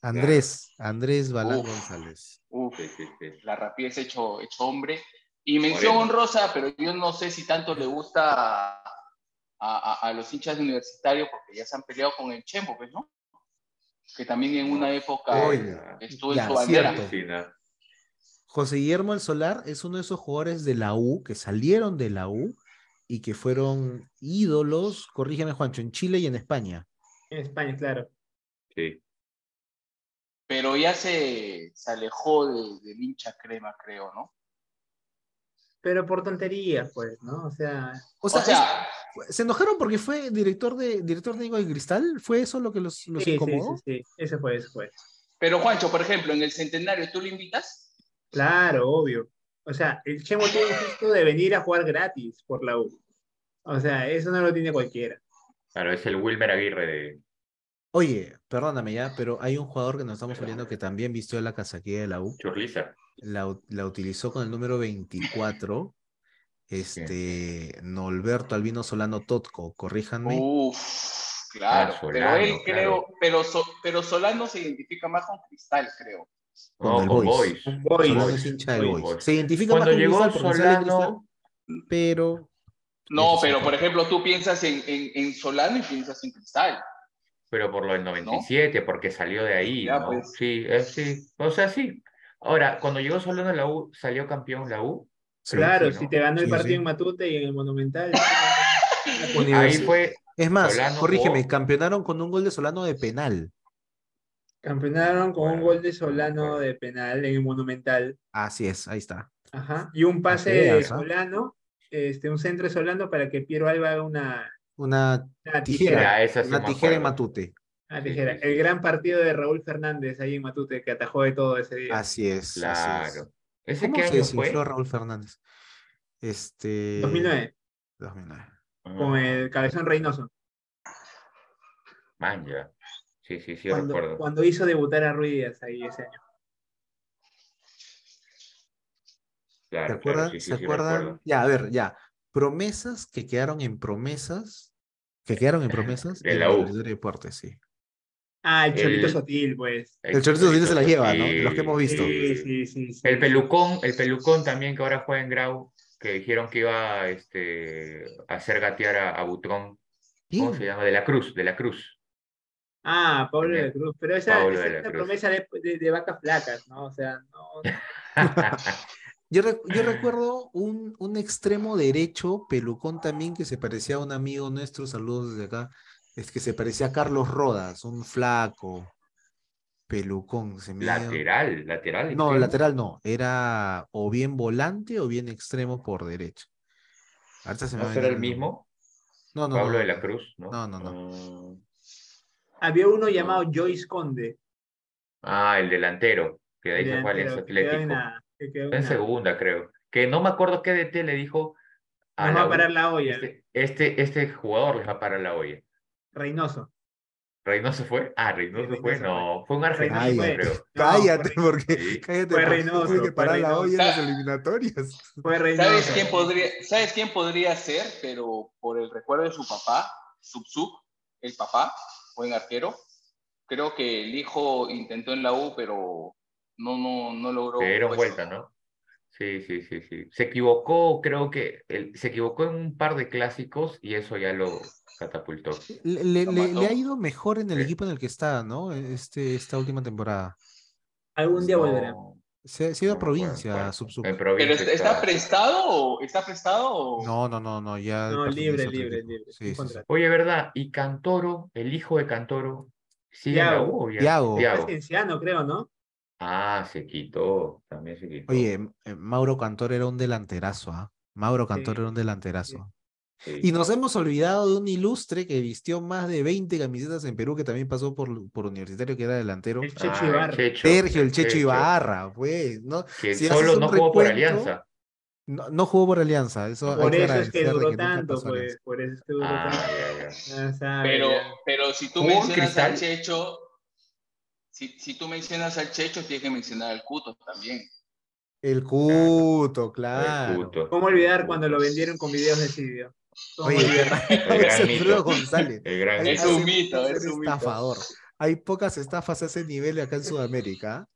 Andrés, Andrés Balán Uf. González. Uf, Sí, sí, sí. la rapidez hecho, hecho hombre. Y mención Moreno. honrosa, pero yo no sé si tanto le gusta a, a- a los hinchas de universitario, porque ya se han peleado con el Chembo, pues, ¿no? Que también en una época Oye, estuvo ya, en su bandera. cierto. José Guillermo El Solar es uno de esos jugadores de la U que salieron de la U y que fueron ídolos, corrígeme Juancho, en Chile y en España. En España, claro. Sí. Pero ya se, se alejó de- del hincha crema, creo, ¿no? Pero por tonterías, pues, ¿no? O sea, O sea, o sea, es- ¿se enojaron porque fue director de director técnico de Cristal? ¿Fue eso lo que los, los sí, sí, incomodó? sí, sí. Ese fue, ese fue. pero Juancho, por ejemplo, en el centenario, ¿tú lo invitas? Claro, obvio. O sea, el Chemo tuvo el gesto de venir a jugar gratis por la U. O sea, eso no lo tiene cualquiera. Claro, es el Wilmer Aguirre de. Oye, perdóname ya, pero hay un jugador que nos estamos oliendo que también vistió la casaquilla de la U. Churliza. La, la utilizó con el número 24. Este, Norberto Albino Solano Totco, corríjanme. Uf, claro. Ah, pero Solano, él claro. creo, pero, So- pero Solano se identifica más con Cristal, creo. Con No, el con Boys. Boys. Con Boys. Solano Boys. es hincha del Boys. Boys. Se identifica más Cuando con llegó Cristal Solano, Cristal, pero No, pero por ejemplo, tú piensas en, en, en Solano y piensas en Cristal. pero por lo del 97, porque salió de ahí, Ya, ¿no? pues. Sí, sí. O sea, sí. Ahora, cuando llegó Solano a la U, ¿salió campeón la U? Claro, sí, ¿no? si te ganó el Sí, partido sí. en Matute y en el Monumental. <laughs> Ahí fue. Es más, Solano corrígeme, jugó- campeonaron con un gol de Solano de penal. Campeonaron con un gol de Solano de penal en el Monumental. Así es, ahí está. Ajá. Y un pase de ¿ah? Solano, este, un centro de Solano para que Piero Alba haga una, Una una Tijera. tijera. Sí Una tijera en. Matute. una tijera. El gran partido de Raúl Fernández ahí en Matute, que atajó de todo ese día. Así es. así es. Claro. ¿Ese ¿Cómo qué se año fue? desinfló Raúl Fernández? Este. 2009, 2009. con el Cabezón Reynoso. Man, ya. Sí, sí, sí, cuando, recuerdo. cuando hizo debutar a Ruiz Díaz ahí ese año. ¿Se Claro, claro, acuerdan? sí, sí, ¿Se sí, acuerdan? Ya, a ver, ya. Promesas que quedaron en promesas. Que quedaron en promesas <laughs> De en la U. De Deportes, sí. Ah, el Cholito El- Sotil, pues. El Chorito sí se la lleva, ¿no? los que hemos visto. Sí, sí, sí. sí. El pelucón, el pelucón también que ahora juega en Grau, que dijeron que iba este, a hacer gatear a, a Butrón. ¿Cómo se llama? De la Cruz, de la Cruz. Ah, Pablo de la. Cruz. Pero esa, esa es una Cruz. promesa de, de- de vacas flacas, ¿no? O sea, no. <laughs> Yo, rec- yo recuerdo un, un extremo derecho, pelucón también, que se parecía a un amigo nuestro, saludos desde acá, es que se parecía a Carlos Rodas, un flaco, pelucón. Se me dio- Lateral, lateral. No, extremo. lateral no, era o bien volante o bien extremo por derecha. Ahorita se me ¿No será el mismo? No, no, Pablo no, de la no. Cruz, ¿no? No, no, Mm. Había uno llamado Joyce Conde. Ah, el delantero, que de ahí se fue al Atlético. en segunda, creo. Que no me acuerdo qué DT le dijo a Nos va a parar la olla. Este, este, este jugador les va a parar la olla. Reynoso. ¿Reynoso fue? Ah, Reynoso Reynoso fue. fue. No, fue un argentino, fue. creo. <laughs> Cállate, fue- porque Sí. cállate, Fue Reynoso, tiene que fue parar la Reynoso. olla en las eliminatorias. Fue Reynoso. ¿Sabes quién podría, ¿sabes quién podría ser? Pero por el recuerdo de su papá, Subsub, el papá, buen arquero. Creo que el hijo intentó en la U, pero no, no, no logró. Le dieron vuelta, ¿no? Sí, sí, sí, sí. Se equivocó, creo que él, se equivocó en un par de clásicos y eso ya lo catapultó. Le, le- Lo le- mató. le ha ido mejor en el Sí. equipo en el que está, ¿no? Este, esta última temporada. Algún día volverá. Se, se ha ido a provincia, cuál. Sub Sub. ¿Pero está, prestado o está prestado o No, no, no, no, ya No, libre, libre, libre. Sí, sin sí, sí. contrato. Oye, ¿verdad? ¿Y Cantoro, el hijo de Cantoro, sigue en la Thiago. U o ya? Thiago. Thiago. Es Cienciano, creo, ¿no? Ah, se quitó, también se quitó. Oye, eh, Mauro Cantor era un delanterazo, ¿ah? Mauro Cantor Sí, era un delanterazo. Sí. Y nos hemos olvidado de un ilustre que vistió más de 20 camisetas en Perú, que también pasó por, por Universitario, que era delantero. El Checho Ah, el Ibarra. Checho, Sergio, el el Checho Checho, Ibarra, pues, ¿no? Que Si solo no jugó por Alianza. No, no jugó por Alianza, eso Por eso es que duró tanto, pues. Por eso es que duró Ah, tanto. ya, ya. Sabe, Pero, ya. pero si tú ¿Jugó en mencionas Cristal? al Checho, Si, si tú mencionas al Checho, tienes que mencionar al Cuto también. El Cuto, claro. El Cuto. ¿Cómo olvidar cuando lo vendieron con videos de Silvio? ¿Cómo Oye? El gran mito. González. El gran Es un mito, es un mito. estafador. Hay pocas estafas a ese nivel acá en Sudamérica.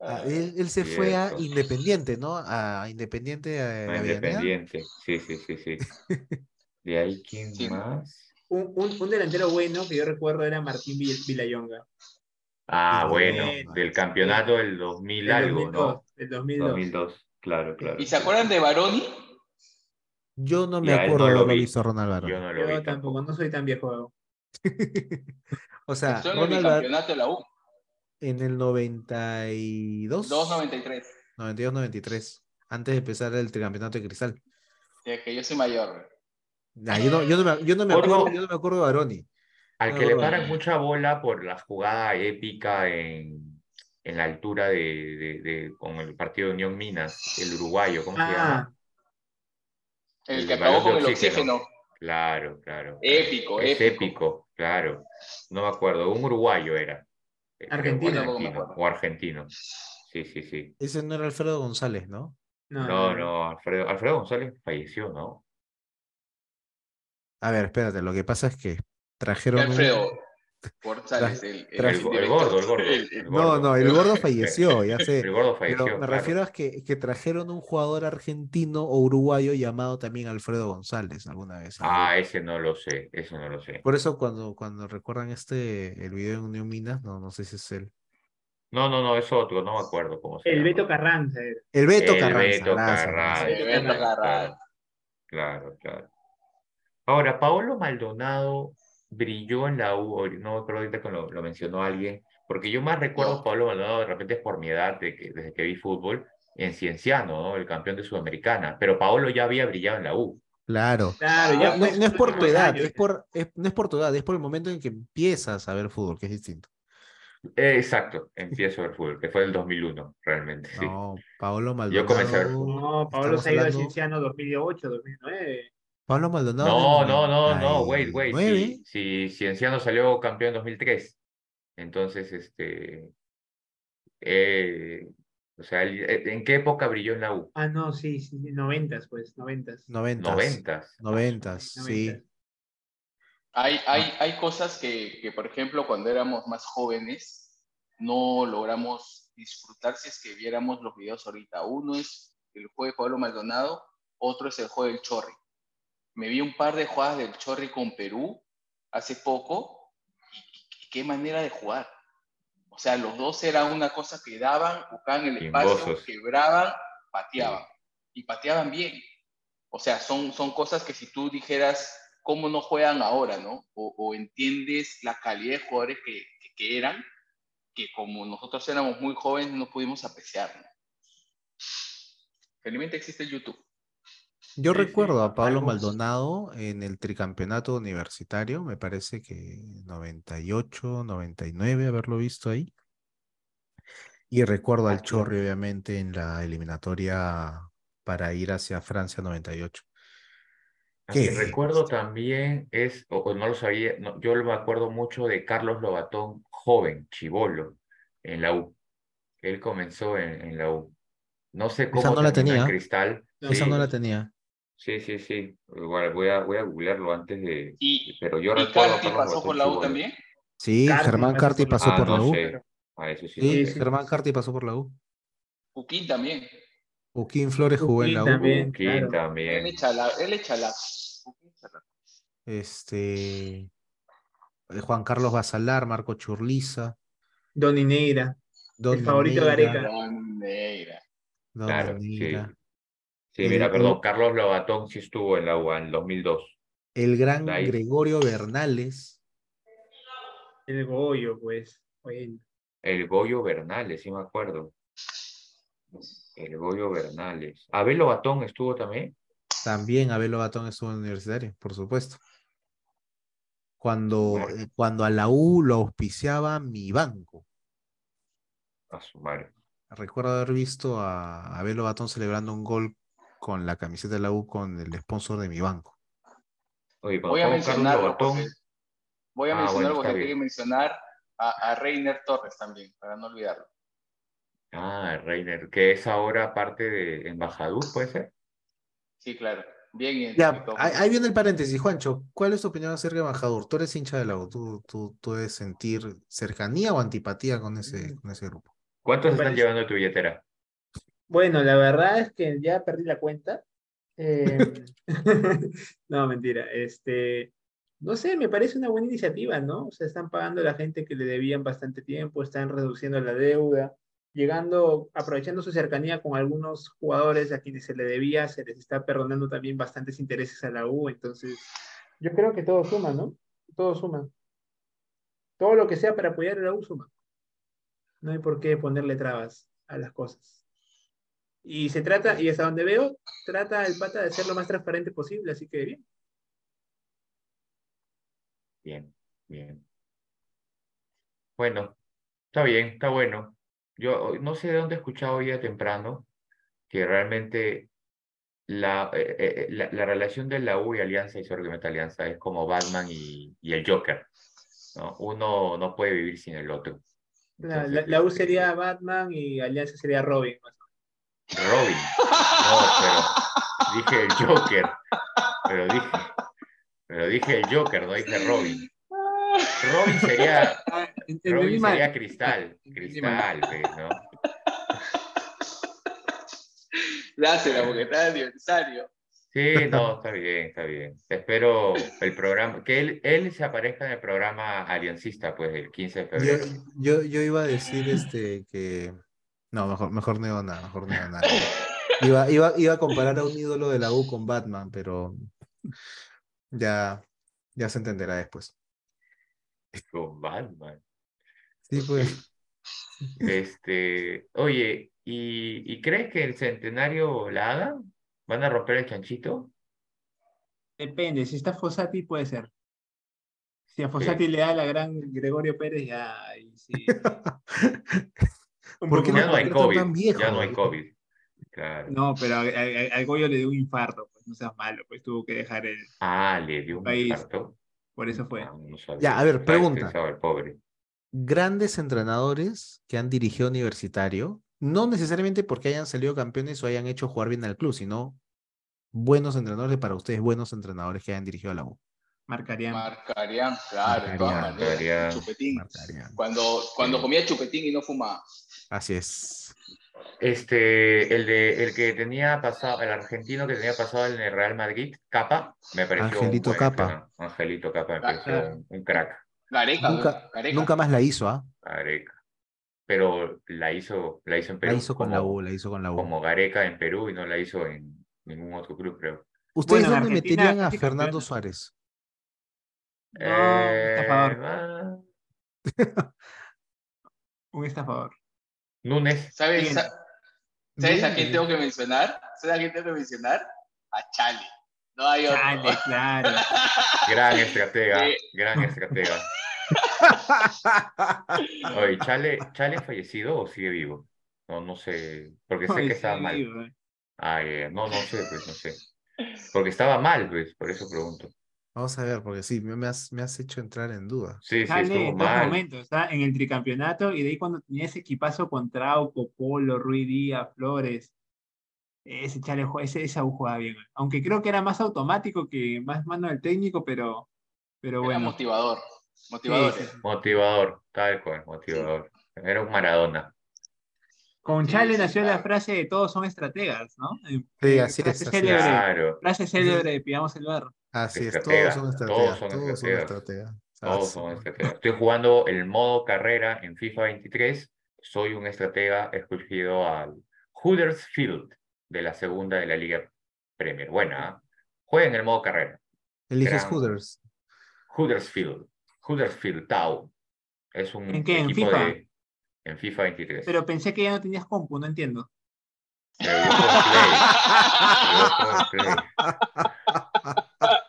Ah, él, él se fue a. Independiente, ¿no? A Independiente eh, Ah, Avellaneda. Independiente. Sí, sí, sí, sí. <laughs> De ahí, ¿quién Sí. más? Un, un- un delantero bueno que yo recuerdo era Martín Vill- Villayonga. Ah, bueno, bueno, del campeonato del 2000 Del algo, 2002, ¿no? del 2002. 2002, claro, claro. ¿Y se acuerdan de Baroni? Yo no me Ya, acuerdo no lo visto a Ronald Barón. Yo no lo Yo vi tampoco, tampoco. no soy tan viejo. <laughs> O sea, Estuvo en el campeonato de la U. en el 92, 2.93. 92-93, antes de empezar el tricampeonato de cristal. Es que yo soy mayor. Nah, yo, no, yo, no me, yo no me acuerdo, yo no me acuerdo de Baroni. Al No, que le paran mucha bola por la jugada épica en, en la altura de, de- de- con el partido de Unión Minas, el uruguayo, ¿cómo se Ah, llama? El El que acabó con el oxígeno. oxígeno. Claro, claro. Épico. Es épico. épico, claro. No me acuerdo, un uruguayo era. O Argentino. O argentino. Sí, sí, sí. Ese no era Alfredo González, ¿no? no, No, no, Alfredo, Alfredo González falleció, ¿no? A ver, espérate, lo que pasa es que ¿Qué trajeron un- Alfredo González, el, el, El, gordo, el gordo. El- el No, gordo. no, el gordo <laughs> falleció, ya sé. El gordo Pero falleció. me claro. refiero a que, que trajeron un jugador argentino o uruguayo llamado también Alfredo González alguna vez. Ah, ese no lo sé, eso no lo sé. Por eso cuando, cuando recuerdan este, el video de Unión Minas, no, no sé si es él. No, no, no, es otro, no me acuerdo cómo se El llama. Beto Carranza. El Beto El Carranza. Beto. El Beto Carranza. Claro, claro. Ahora, Paolo Maldonado brilló en la U, no me acuerdo ahorita que lo, lo mencionó alguien, porque yo más recuerdo No. a Paolo Maldonado de repente es por mi edad, de que, desde que vi fútbol, en Cienciano, ¿no? El campeón de Sudamericana, pero Paolo ya había brillado en la U. Claro. Claro, No, ya no- no es por tu edad, años. es por, es- no es por tu edad, es por el momento en que empiezas a ver fútbol, que es distinto. Eh, exacto, empiezo a ver fútbol, que fue el 2001, realmente, sí. No, Paolo Yo comencé a ver Maldonado. No, estamos se ha ido a hablando- Cienciano 2008, 2009. Pablo Maldonado. No, no, no, no, wait, wait. 99. Si, si Cienciano salió campeón en 2003, entonces, este, eh, o sea, eh, ¿en qué época brilló en la U? Ah, no, sí, sí, noventas, pues, noventas. Noventas. Noventas. Noventas, sí. Hay, hay, hay cosas que, que, por ejemplo, cuando éramos más jóvenes, no logramos disfrutar si es que viéramos los videos ahorita. Uno es el juego de Pablo Maldonado, otro es el juego del Chorri. Me vi un par de jugadas del Chorri con Perú hace poco y, y qué manera de jugar. O sea, los dos eran una cosa que daban, buscaban el espacio, quebraban, pateaban. Y pateaban bien. O sea, son, son cosas que si tú dijeras cómo no juegan ahora, ¿no? O, o entiendes la calidad de jugadores que, que, que eran, que como nosotros éramos muy jóvenes no pudimos apreciar, ¿no? Felizmente existe YouTube. Yo Sí, sí, recuerdo a Pablo Maldonado en el tricampeonato universitario, me parece que 98, 99 haberlo visto ahí. Y recuerdo al Ah. Chorri, obviamente, en la eliminatoria para ir hacia Francia 98. A que recuerdo también es, o, o no lo sabía, no, yo me acuerdo mucho de Carlos Lobatón, joven, chivolo, en la U. Él comenzó en, en la U. No sé cómo no la tenía. Cristal. Esa Sí, no la tenía. Sí, sí, sí. Voy a, voy a googlearlo antes de... Y, Pero yo y recuerdo Carti pasó por la U también. Sí, Carti Germán Carti pasó Ah, por la U. sé. A eso sí Sí, no Sí, sé. sí. Germán Carti pasó por la U. Joaquín también. Joaquín Flores jugó en la U. También. Claro. Él también. es chala- él es chalaco. Este eh, Juan Carlos Basalar, Marco Churliza, Donny Neira. Don favorito de Gareca. Don Neira. Don Claro, sí. Neira. Sí, El- mira, perdón, Carlos Lobatón sí estuvo en la U en el 2002. El gran. Gregorio Bernales. El Goyo, pues. Bueno. El Goyo Bernales, sí me acuerdo. El Goyo Bernales. Abel Lobatón estuvo también. También Abel Batón estuvo en universitario, por supuesto. Cuando, Bueno. eh, cuando a la U lo auspiciaba mi banco. A su madre. Recuerdo haber visto a Abel Batón celebrando un gol con la camiseta de la U con el sponsor de mi banco. Oye, Voy a porque Voy a Ah, mencionar bueno, porque hay que mencionar a, a Reiner Torres también, para no olvidarlo. Ah, Reiner, que es ahora parte de Embajador, ¿puede ser? Sí, claro. Bien Ya, ahí, viene el paréntesis, Juancho. ¿Cuál es tu opinión acerca de embajador? Tú eres hincha del lago. ¿Tú, tú, tú debes sentir cercanía o antipatía con ese, con ese grupo? ¿Cuántos están llevando tu billetera? Bueno, la verdad es que ya perdí la cuenta. Eh, <laughs> <laughs> no, mentira. Este, no sé, me parece una buena iniciativa, ¿no? O sea, están pagando a la gente que le debían bastante tiempo, están reduciendo la deuda, llegando, aprovechando su cercanía con algunos jugadores a quienes se le debía, se les está perdonando también bastantes intereses a la U. Entonces, yo creo que todo suma, ¿no? Todo suma. Todo lo que sea para apoyar a la U suma. No hay por qué ponerle trabas a las cosas. Y se trata, y hasta donde veo, trata el pata de ser lo más transparente posible, así que bien. Bien, bien. Bueno, está bien, está bueno. Yo no sé de dónde he escuchado hoy día temprano que realmente la, eh, eh, la, la relación de la U y Alianza y Sorgimenta Alianza es como Batman y, y el Joker, ¿no? Uno no puede vivir sin el otro. La, Entonces, la- la U sería Batman y Alianza sería Robin. más. Robin. No, pero dije el Joker. Pero dije, pero dije el Joker, no dije Robin. Robin sería, Ah, Robin sería Cristal. Cristal, pues, ¿no? Dásela porque está de aniversario. Sí, no, está bien, está bien. Espero el programa, que él, él se aparezca en el programa aliancista, pues, el 15 de Yo, febrero. yo, yo iba a decir este que. No, mejor, mejor no digo nada, mejor no digo nada. Iba, iba, iba a comparar a un ídolo de la U con Batman, pero ya, ya se entenderá después. Con Batman. Sí, pues. Este, oye, ¿y, y crees que el centenario la hagan? ¿Van a romper el chanchito? Depende, si está Fossati puede ser. Si a Fossati le da la gran Gregorio Pérez, ya sí. <laughs> Un ¿Por qué poco Ya no hay COVID, tan viejo? ya no hay COVID. Claro. No, pero al Goyo le dio un infarto, pues no seas malo, pues tuvo que dejar el. Ah, le dio un País. infarto. Por eso fue. Ah, no sabía. Ya, a ver, pregunta. estresado el pobre. Grandes entrenadores que han dirigido universitario, no necesariamente porque hayan salido campeones o hayan hecho jugar bien al club, sino buenos entrenadores para ustedes, buenos entrenadores que hayan dirigido a la U. Marcarían. Marcarían, claro, Marcarían. Chupetín. Marcarían. Cuando, cuando Sí. comía chupetín y no fumaba. Así es. Este, el de, el que tenía pasado, el argentino que tenía pasado en el Real Madrid, Capa, me pareció Angelito Capa. Angelito Capa me pareció claro. un, un crack, Gareca, Nunca, Gareca. nunca más la hizo, ¿ah? Gareca. Pero la hizo, la hizo en La Perú, hizo con la U, la hizo con la U. como Gareca en Perú y no la hizo en ningún otro club, creo. ¿Ustedes Bueno, dónde Argentina meterían a Fernando. Suárez? No, un estafador. ah, <laughs> Un estafador. Núñez, ¿Sabes, sa- ¿sabes a quién tengo que mencionar? ¿Sabes a quién tengo que mencionar? A Chale. No hay otro. Chale, claro. <laughs> gran estratega, Sí. gran estratega. <laughs> Oye, ¿Chale, ¿Chale ha fallecido o sigue vivo? No, no sé, porque sé Ay, que estaba mal. güey. Ah. No, no sé, pues, no sé. Porque estaba mal, pues, por eso pregunto. Vamos a ver, porque sí, me has, me has hecho entrar en duda. Sí, sí, Chale estuvo en dos momentos, ¿está? En el tricampeonato y de ahí cuando tenía ese equipazo con Trauco, Polo, Ruiz Díaz, Flores. Ese Chale, ese, ese aún jugaba bien. Aunque creo que era más automático que más mano del técnico, pero, pero Era bueno. motivador. Motivador. Sí, sí, sí. Motivador, tal cual, motivador. Era un Maradona. Con Sí, Chale sí, nació la claro. frase de todos son estrategas, ¿no? Sí, eh, así frase es, célebre. Claro, frase célebre de Pidamos el Bar. Así es, todos son todos estrategas, son todos son estrategas. estrategas. todos son sí. estrategas. Estoy jugando el modo carrera en FIFA 23. Soy un estratega escogido al Huddersfield de la segunda de la Liga Premier. Buena, ¿ah? Juega en el modo carrera. Eliges Gran- Hooters. Huddersfield, Huddersfield Town. Es un ¿En qué? ¿En equipo FIFA? de en FIFA 23. Pero pensé que ya no tenías compu, no entiendo. Pero yo juego en Play. Yo juego en Play. <laughs>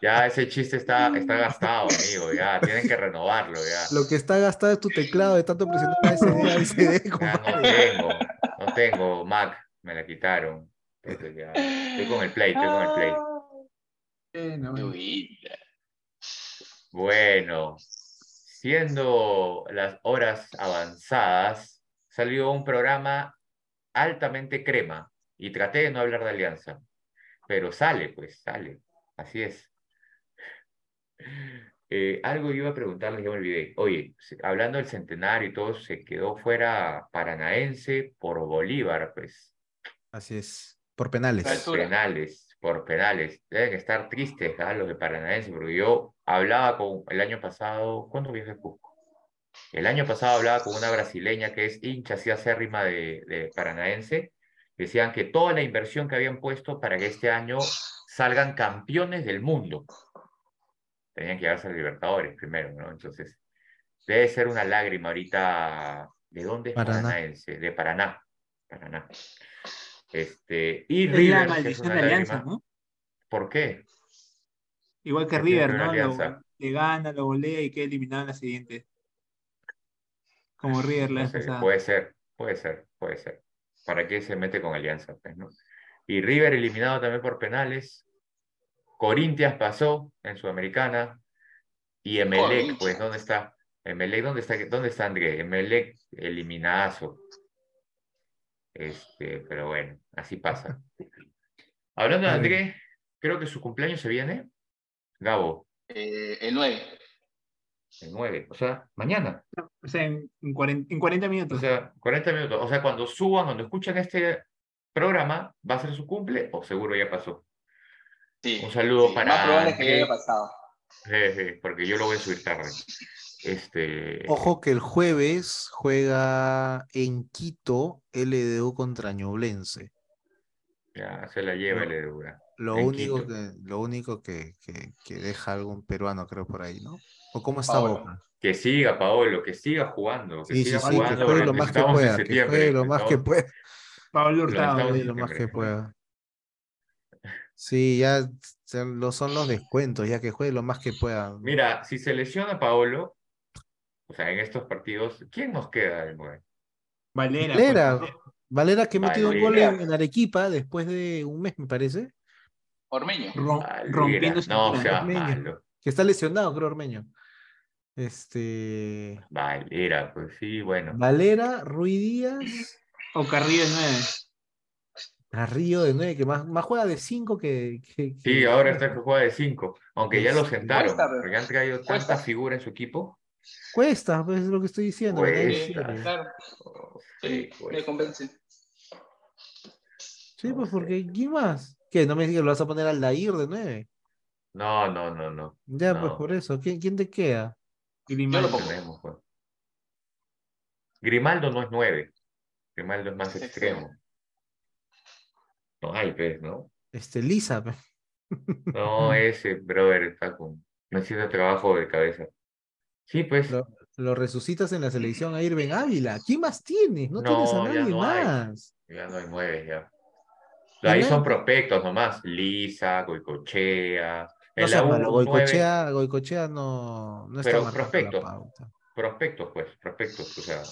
Ya ese chiste está, está gastado, amigo. Ya tienen que renovarlo. Ya, Lo que está gastado es tu teclado de tanto presionar a SD, a SD, ya no tengo. No tengo Mac. Me la quitaron. Entonces ya. Estoy con el Play, estoy con el Play. Bueno, siendo las horas avanzadas, salió un programa altamente crema y traté de no hablar de alianza, pero sale, pues sale, así es. Eh, algo iba a preguntarles, ya me olvidé. Oye, hablando del centenario y todo, se quedó fuera Paranaense por Bolívar, pues. Así es, por penales. Por penales, por penales. Deben estar tristes ¿ah? los de Paranaense, porque yo hablaba con el año pasado, ¿cuándo viajé a Cusco? El año pasado hablaba con una brasileña que es hincha así acérrima de, de Paranaense. Decían que toda la inversión que habían puesto para que este año salgan campeones del mundo tenían que llevarse a Libertadores primero, ¿no? Entonces, debe ser una lágrima ahorita. ¿De dónde es Paranaense? De Paraná. Paraná. Este, y es River. La maldición de Alianza, ¿no? ¿Por qué? Igual que River, ¿no? Lo, le gana, lo golea y queda eliminado en la siguiente. Como River la no Puede ser, puede ser, puede ser. ¿Para qué se mete con Alianza? Pues, ¿no? Y River eliminado también por penales. Corintias pasó en Sudamericana y Emelec, pues, ¿dónde está? Emelec, ¿dónde está, dónde está André? Emelec, eliminazo. Este, pero bueno, así pasa. Hablando de André, creo que su cumpleaños se viene. Gabo. Eh, el 9. El 9, o sea, mañana. O sea, en, 40, minutos. O sea, 40 minutos. O sea, cuando suban, cuando escuchan este programa, ¿va a ser su cumple o seguro ya pasó? Un saludo para. Más probable que haya pasado. porque yo lo voy a subir tarde. Este... Ojo que el jueves juega en Quito LDU contra Ñublense. Ya, se la lleva no, LDU. Lo único, que, lo único que, que, deja algún peruano, creo, por ahí, ¿no? ¿O cómo está Boca? Que siga, Paolo, que siga jugando. Que siga sí, jugando. que juegue lo más que pueda. Que juegue lo más que pueda. Pablo Hurtado. Lo más que pueda. Sí, ya lo son los descuentos, ya que juegue lo más que pueda. Mira, si se lesiona Paolo, o sea, en estos partidos, ¿quién nos queda Valera. Valera, Valera que metió un gol en, Arequipa después de un mes, me parece. Ormeño. rompiendo no, o sea, malo. Que está lesionado, creo, Ormeño. Este. Valera, pues sí, bueno. Valera, Ruiz Díaz. O Carrillo 9. Río de 9, que más, más juega de 5 que, Sí, ahora está que juega de 5, aunque ya lo sentaron, porque han traído tanta figura en su equipo. Cuesta, pues es lo que estoy diciendo. Cuesta, Sí, me convence. Sí, pues porque ¿quién más? ¿Qué? No me digas que lo vas a poner al Dair de 9. No, no, no, no. Ya, pues por eso. ¿Quién, quién te queda? Grimaldo. Tenemos, pues. Grimaldo no es 9. Grimaldo es más extremo. No hay, pues, ¿no? Este, Lisa. No, <laughs> ese, brother, está con. Necesita trabajo de cabeza. Sí, pues. Lo, resucitas en la selección a Irving Ávila. ¿Quién más tienes? No, tienes a nadie más. Ya no hay nueve, ya. Ahí son prospectos nomás. Lisa, Goicochea. No sea Goicochea, Goicochea no, no está Pero prospectos. Prospectos, pues, prospectos, o sea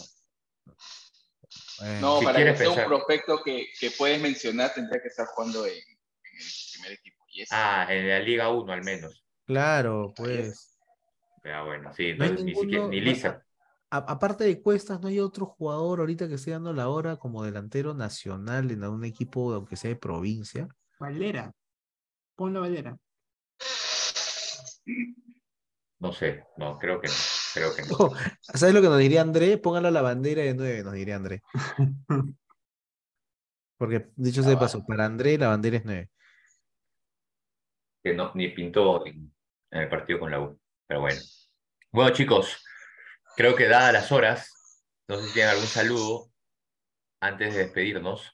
no, para que sea un prospecto que, que, puedes mencionar, tendría que estar jugando en, el primer equipo. ah, en la Liga 1 al menos. Claro, pues. Ya, bueno, sí, ni, siquiera, ni Lisa. aparte de Cuestas, ¿no hay otro jugador ahorita que esté dando la hora como delantero nacional en algún equipo, aunque sea de provincia? Valera. Ponlo Valera. No sé, no, creo que no. Creo que no. ¿Sabes lo que nos diría André? Póngalo a la bandera de nueve, nos diría André. <laughs> Porque, dicho sea de paso, para André la bandera es nueve. Que no, ni pintó en, el partido con la U. Pero bueno. Bueno, chicos, creo que dadas las horas, no sé si tienen algún saludo antes de despedirnos.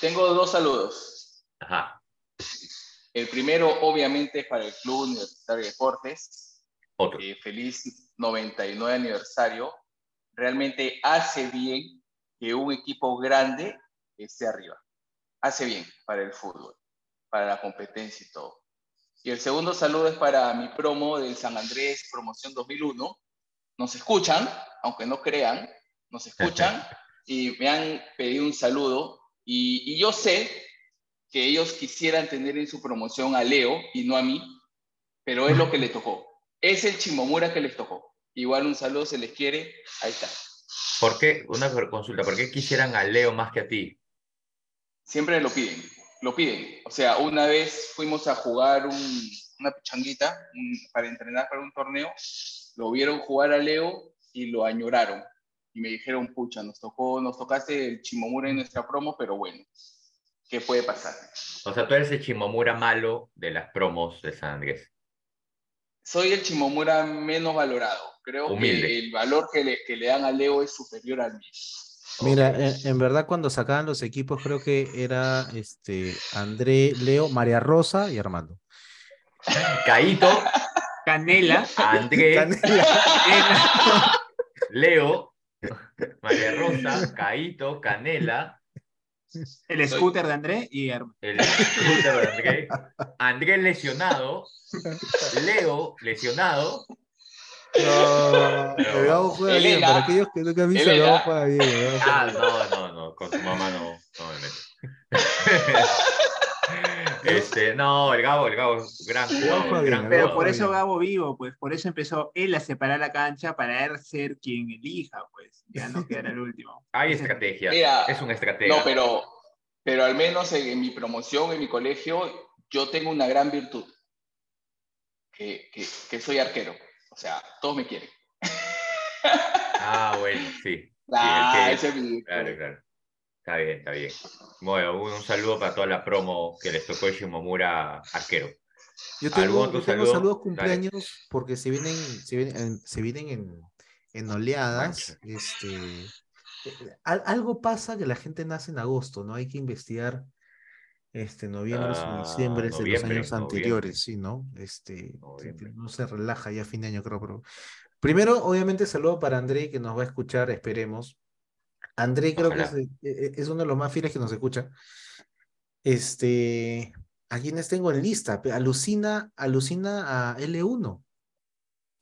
Tengo dos saludos. Ajá. El primero, obviamente, es para el Club Universitario de Deportes. Eh, feliz 99 aniversario. Realmente hace bien que un equipo grande esté arriba. Hace bien para el fútbol, para la competencia y todo. Y el segundo saludo es para mi promo del San Andrés Promoción 2001. Nos escuchan, aunque no crean, nos escuchan y me han pedido un saludo. Y, y yo sé que ellos quisieran tener en su promoción a Leo y no a mí, pero es lo que le tocó. Es el Chimomura que les tocó. Igual un saludo se les quiere. Ahí está. ¿Por qué? Una consulta. ¿Por qué quisieran a Leo más que a ti? Siempre lo piden. Lo piden. O sea, una vez fuimos a jugar un, una pichanguita para entrenar para un torneo. Lo vieron jugar a Leo y lo añoraron. Y me dijeron, pucha, nos tocó, nos tocaste el Chimomura en nuestra promo, pero bueno, ¿qué puede pasar? O sea, tú eres el Chimomura malo de las promos de San Andrés. Soy el Chimomura menos valorado. Creo que el valor que le, que le, dan a Leo es superior al mío. Mira, en, verdad cuando sacaban los equipos creo que era este André, Leo, María Rosa y Armando. <laughs> Caito. Canela. André. <laughs> Canela. Leo. María Rosa. Caito. Canela. El scooter de André y El scooter de André. André lesionado. Leo lesionado. No, el Gabo juega bien. Para aquellos que nunca han visto, el Gabo juega bien. Ah, no, no, no. Con su mamá no, no me meto. <laughs> <laughs> Este, no, el Gabo, el Gabo, gran jugador. Gran pero por eso Gabo vivo, pues, por eso empezó él a separar la cancha para él ser quien elija, pues, ya no quedar el último. <laughs> Hay estrategia, es una estrategia. No, pero, pero al menos en, mi promoción, en mi colegio, yo tengo una gran virtud, que, que, que soy arquero, o sea, todos me quieren. Ah, bueno, sí. Ah, ese es mi... Claro, claro. Está bien, está bien. Bueno, un, saludo para toda la promo que les tocó Shimomura arquero. Yo tengo, saludos cumpleaños porque se vienen, se vienen, se vienen en, en oleadas. Este, eh, algo pasa que la gente nace en agosto, ¿no? Hay que investigar este noviembre o diciembre de los años anteriores, sí, ¿no? Este, no se relaja ya a fin de año, creo, pero primero, obviamente, saludo para André que nos va a escuchar, esperemos. André creo que e, e, es, uno de los más fieles que nos escucha. Este, ¿a quiénes tengo en lista? Alucina, alucina a L1.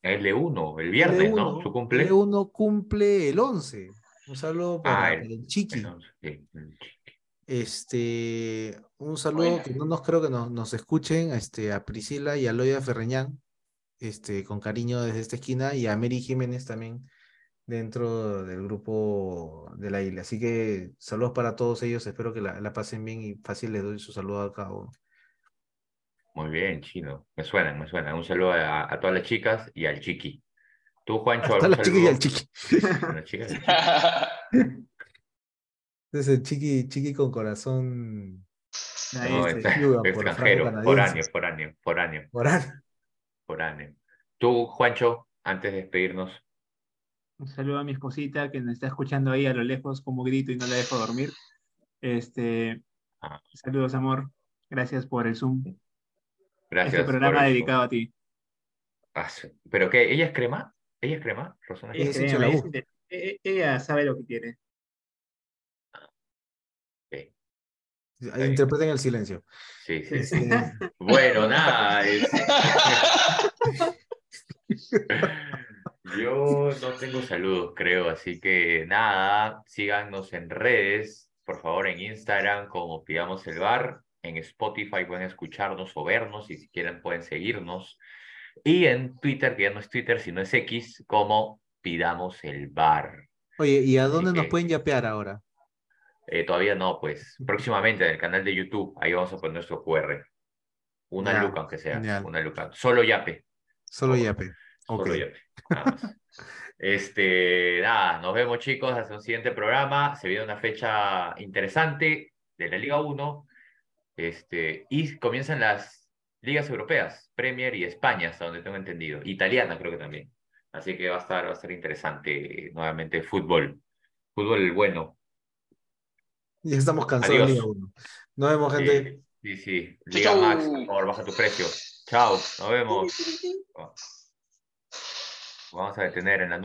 L1, el viernes, ¿no? Su cumple. L1 cumple el 11. Un saludo para, ah, el, Chiqui. Este, un saludo que no nos creo que nos, nos, escuchen este, a Priscila y a Loya Ferreñán, este, con cariño desde esta esquina, y a Mary Jiménez también, dentro del grupo de la isla. Así que saludos para todos ellos, espero que la, pasen bien y fácil les doy su saludo a cada uno. Muy bien, chino. Me suena, me suena. Un saludo a, todas las chicas y al chiqui. Tú, Juancho. A las chicas y al chiqui. <laughs> Es el chiqui, chiqui con corazón. No, extranjero, por año, por año, por año. Por año. Por año. Tú, Juancho, antes de despedirnos, un saludo a mi esposita que me está escuchando ahí a lo lejos como grito y no la dejo dormir. Este, ah. Saludos, amor. Gracias por el Zoom. Gracias. Este programa dedicado a ti. Ah, ¿Pero qué? ¿Ella es crema? ¿Ella es crema? Rosana ella, es crema, ella, e, ella, sabe lo que quiere. Okay. Interpreten el silencio. Sí, sí. sí. bueno, nada. <laughs> <laughs> Yo no tengo saludos, creo, así que nada, síganos en redes, por favor, en Instagram como Pidamos el Bar, en Spotify pueden escucharnos o vernos y si quieren pueden seguirnos. Y en Twitter, que ya no es Twitter, sino es X, como Pidamos el Bar. Oye, ¿y a dónde nos pueden yapear ahora? Eh, todavía no, pues próximamente en el canal de YouTube, ahí vamos a poner nuestro QR. Una luca, aunque sea, una luca. Solo yape. Solo yape. Este, nada, nos vemos chicos, hasta un siguiente programa. Se viene una fecha interesante de la Liga 1. Este, y comienzan las ligas europeas, Premier y España, hasta donde tengo entendido. Italiana creo que también. Así que va a estar, va a estar interesante nuevamente fútbol. Fútbol bueno. Y estamos cansados de Liga 1. Nos vemos, gente. Sí, sí. Liga Max, por favor, baja tu precio. Chao, nos vemos. <laughs> Vamos a detener en la.